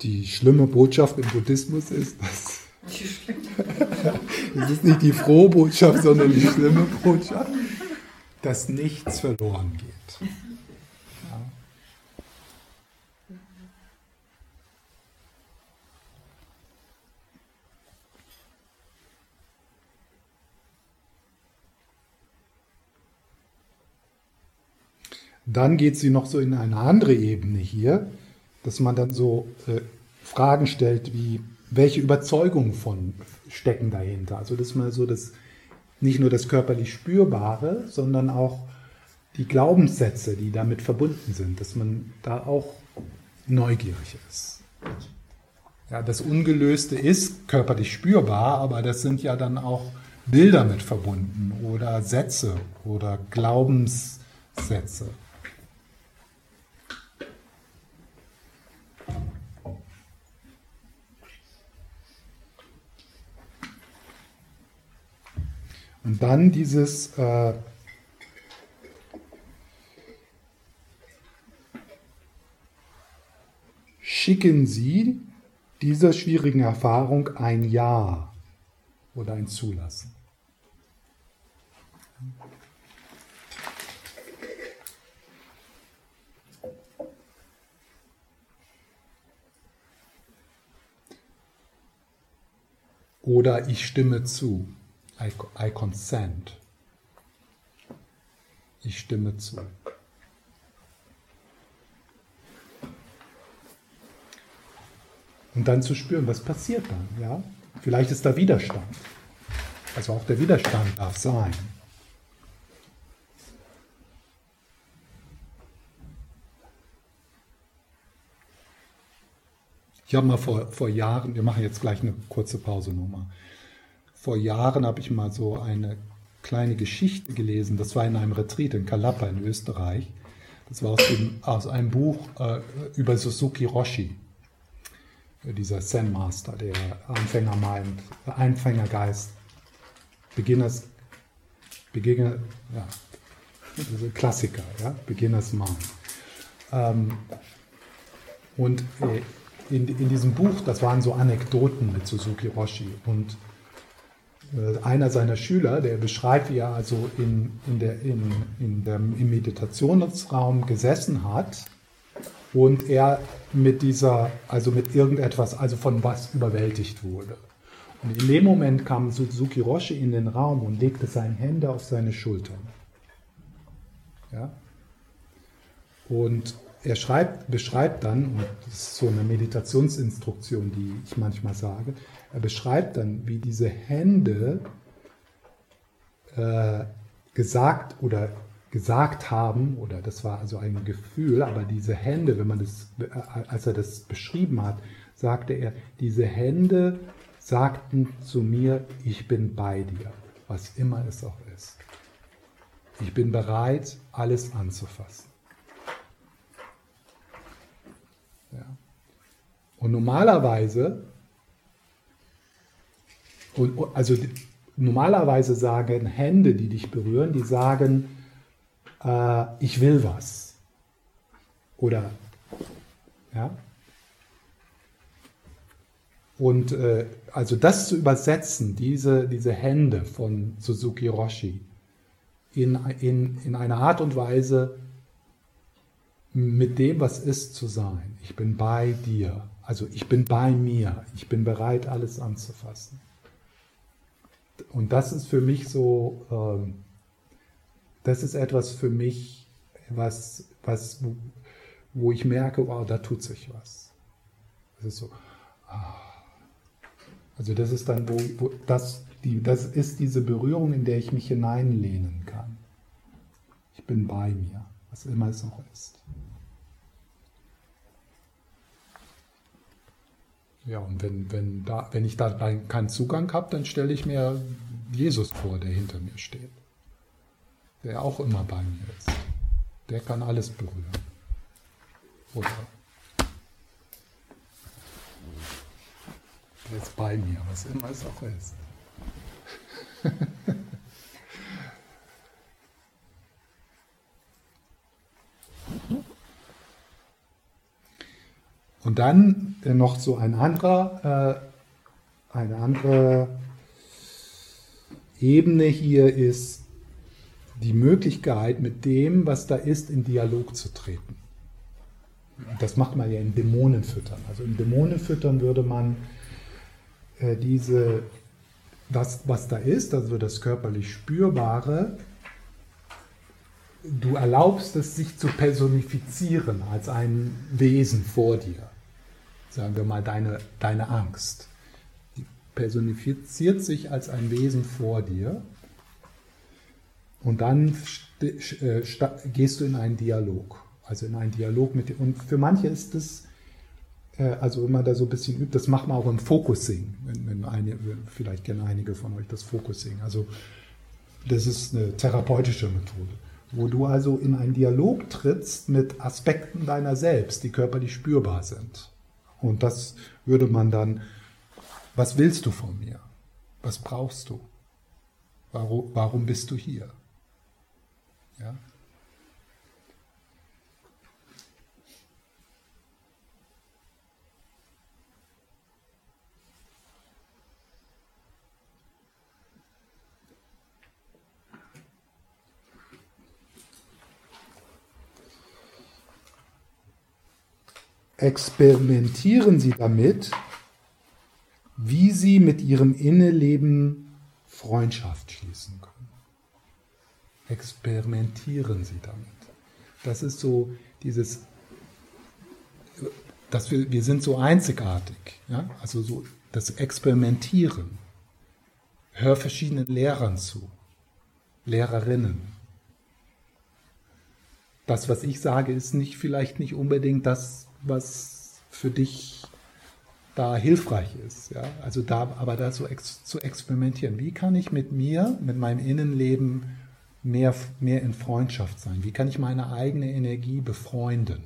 die schlimme Botschaft im Buddhismus ist, dass [LAUGHS] es ist nicht die frohe Botschaft, sondern die schlimme Botschaft, dass nichts verloren geht. Dann geht sie noch so in eine andere Ebene hier, dass man dann so äh, Fragen stellt wie, welche Überzeugungen von stecken dahinter? Also das ist mal so das, nicht nur das körperlich Spürbare, sondern auch die Glaubenssätze, die damit verbunden sind, dass man da auch neugierig ist. Ja, das Ungelöste ist körperlich spürbar, aber das sind ja dann auch Bilder mit verbunden oder Sätze oder Glaubenssätze. Und dann dieses äh, schicken Sie dieser schwierigen Erfahrung ein Ja oder ein Zulassen. Oder ich stimme zu. I, I consent. Ich stimme zu. Und dann zu spüren, was passiert dann. Ja? Vielleicht ist da Widerstand. Also auch der Widerstand darf sein. Ich habe mal vor, vor Jahren, wir machen jetzt gleich eine kurze Pause nochmal. Vor Jahren habe ich mal so eine kleine Geschichte gelesen. Das war in einem Retreat in Kalapa in Österreich. Das war aus, dem, aus einem Buch äh, über Suzuki Roshi, dieser Zen Master, der Anfänger meint, Einfängergeist, Beginners, Beginner, ja, also Klassiker, ja, Beginners Mind. Ähm, und äh, in, in diesem Buch, das waren so Anekdoten mit Suzuki Roshi. Und äh, einer seiner Schüler, der beschreibt, wie er also in, in der, in, in der, im Meditationsraum gesessen hat und er mit dieser, also mit irgendetwas, also von was überwältigt wurde. Und in dem Moment kam Suzuki Roshi in den Raum und legte seine Hände auf seine Schultern. Ja? Und er schreibt, beschreibt dann, und das ist so eine Meditationsinstruktion, die ich manchmal sage, er beschreibt dann, wie diese Hände äh, gesagt oder gesagt haben, oder das war also ein Gefühl, aber diese Hände, wenn man das, als er das beschrieben hat, sagte er, diese Hände sagten zu mir, ich bin bei dir, was immer es auch ist. Ich bin bereit, alles anzufassen. Ja. Und normalerweise, und, also normalerweise sagen Hände, die dich berühren, die sagen, äh, ich will was. Oder, ja. Und äh, also das zu übersetzen, diese, diese Hände von Suzuki Roshi, in, in, in einer Art und Weise, mit dem, was ist, zu sein. Ich bin bei dir. Also ich bin bei mir. Ich bin bereit, alles anzufassen. Und das ist für mich so, ähm, das ist etwas für mich, was, was, wo ich merke, wow, da tut sich was. Das ist so. Ah. Also das ist dann, wo, wo das, die, das ist diese Berührung, in der ich mich hineinlehnen kann. Ich bin bei mir, was immer es auch ist. Ja, und wenn, wenn, da, wenn ich da keinen Zugang habe, dann stelle ich mir Jesus vor, der hinter mir steht. Der auch immer bei mir ist. Der kann alles berühren. Oder? Der ist bei mir, was immer es auch ist. [LAUGHS] Und dann äh, noch so ein anderer, äh, eine andere Ebene hier ist die Möglichkeit, mit dem, was da ist, in Dialog zu treten. Das macht man ja in Dämonenfüttern. Also im Dämonenfüttern würde man äh, diese, was, was da ist, also das körperlich Spürbare, du erlaubst es, sich zu personifizieren als ein Wesen vor dir sagen wir mal, deine, deine Angst. Die personifiziert sich als ein Wesen vor dir und dann äh, gehst du in einen Dialog. Also in einen Dialog mit dir. Und für manche ist das, äh, also wenn man da so ein bisschen übt, das macht man auch im Focusing. Wenn, wenn eine, vielleicht kennen einige von euch das Focusing. Also das ist eine therapeutische Methode wo du also in einen Dialog trittst mit Aspekten deiner selbst, die körperlich spürbar sind. Und das würde man dann, was willst du von mir? Was brauchst du? Warum, warum bist du hier? Ja? Experimentieren Sie damit, wie sie mit ihrem Innenleben Freundschaft schließen können. Experimentieren Sie damit. Das ist so dieses, dass wir, wir sind so einzigartig. Ja? Also so das Experimentieren. Hör verschiedenen Lehrern zu, Lehrerinnen. Das, was ich sage, ist nicht vielleicht nicht unbedingt das, was für dich da hilfreich ist. Ja? Also da, aber da so ex, zu experimentieren. Wie kann ich mit mir, mit meinem Innenleben mehr, mehr in Freundschaft sein? Wie kann ich meine eigene Energie befreunden?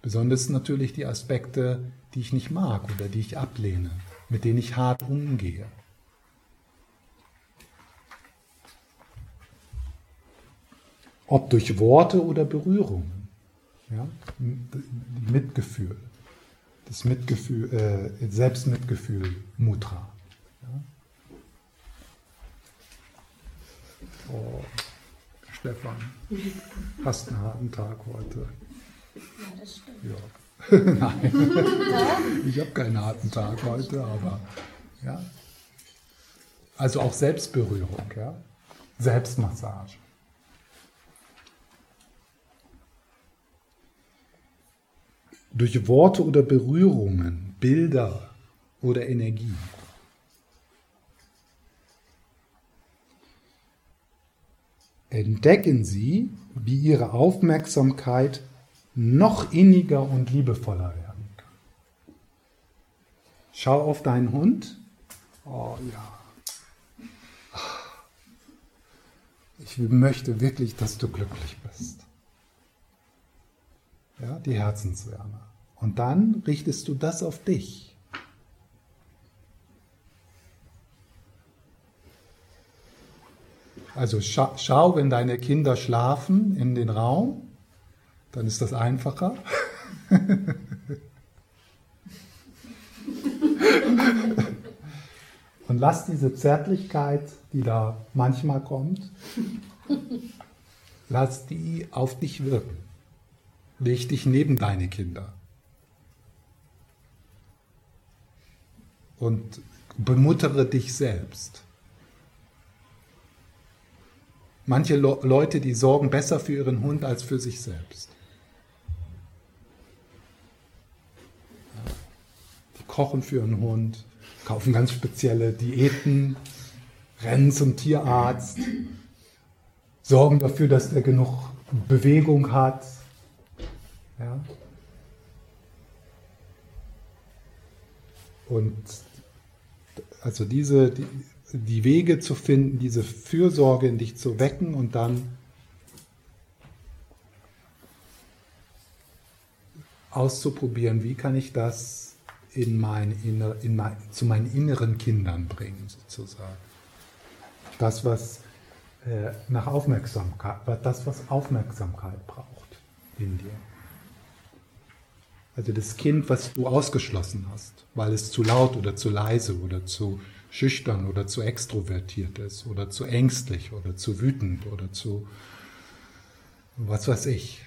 Besonders natürlich die Aspekte, die ich nicht mag oder die ich ablehne, mit denen ich hart umgehe. Ob durch Worte oder Berührungen. Ja? Mitgefühl das Mitgefühl, äh, Selbstmitgefühl Mutra. Ja? Oh, Stefan, hast einen harten Tag heute. Ja, das stimmt. Ja. [LAUGHS] Nein, ich habe keinen harten Tag heute, aber ja. Also auch Selbstberührung, ja. Selbstmassage. Durch Worte oder Berührungen, Bilder oder Energie. Entdecken Sie, wie Ihre Aufmerksamkeit noch inniger und liebevoller werden kann. Schau auf deinen Hund. Oh ja. Ich möchte wirklich, dass du glücklich bist ja, die Herzenswärme. Und dann richtest du das auf dich. Also scha schau, wenn deine Kinder schlafen in den Raum, dann ist das einfacher. [LAUGHS] Und lass diese Zärtlichkeit, die da manchmal kommt, lass die auf dich wirken. Leg dich neben deine Kinder. Und bemuttere dich selbst. Manche Le Leute, die sorgen besser für ihren Hund als für sich selbst. Die kochen für ihren Hund, kaufen ganz spezielle Diäten, rennen zum Tierarzt, sorgen dafür, dass er genug Bewegung hat, ja? Und also diese, die, die Wege zu finden, diese Fürsorge in dich zu wecken und dann auszuprobieren, wie kann ich das in mein Inner, in mein, zu meinen inneren Kindern bringen, sozusagen. Das, was äh, nach Aufmerksamkeit, das, was Aufmerksamkeit braucht in dir. Also das Kind, was du ausgeschlossen hast, weil es zu laut oder zu leise oder zu schüchtern oder zu extrovertiert ist oder zu ängstlich oder zu wütend oder zu was weiß ich.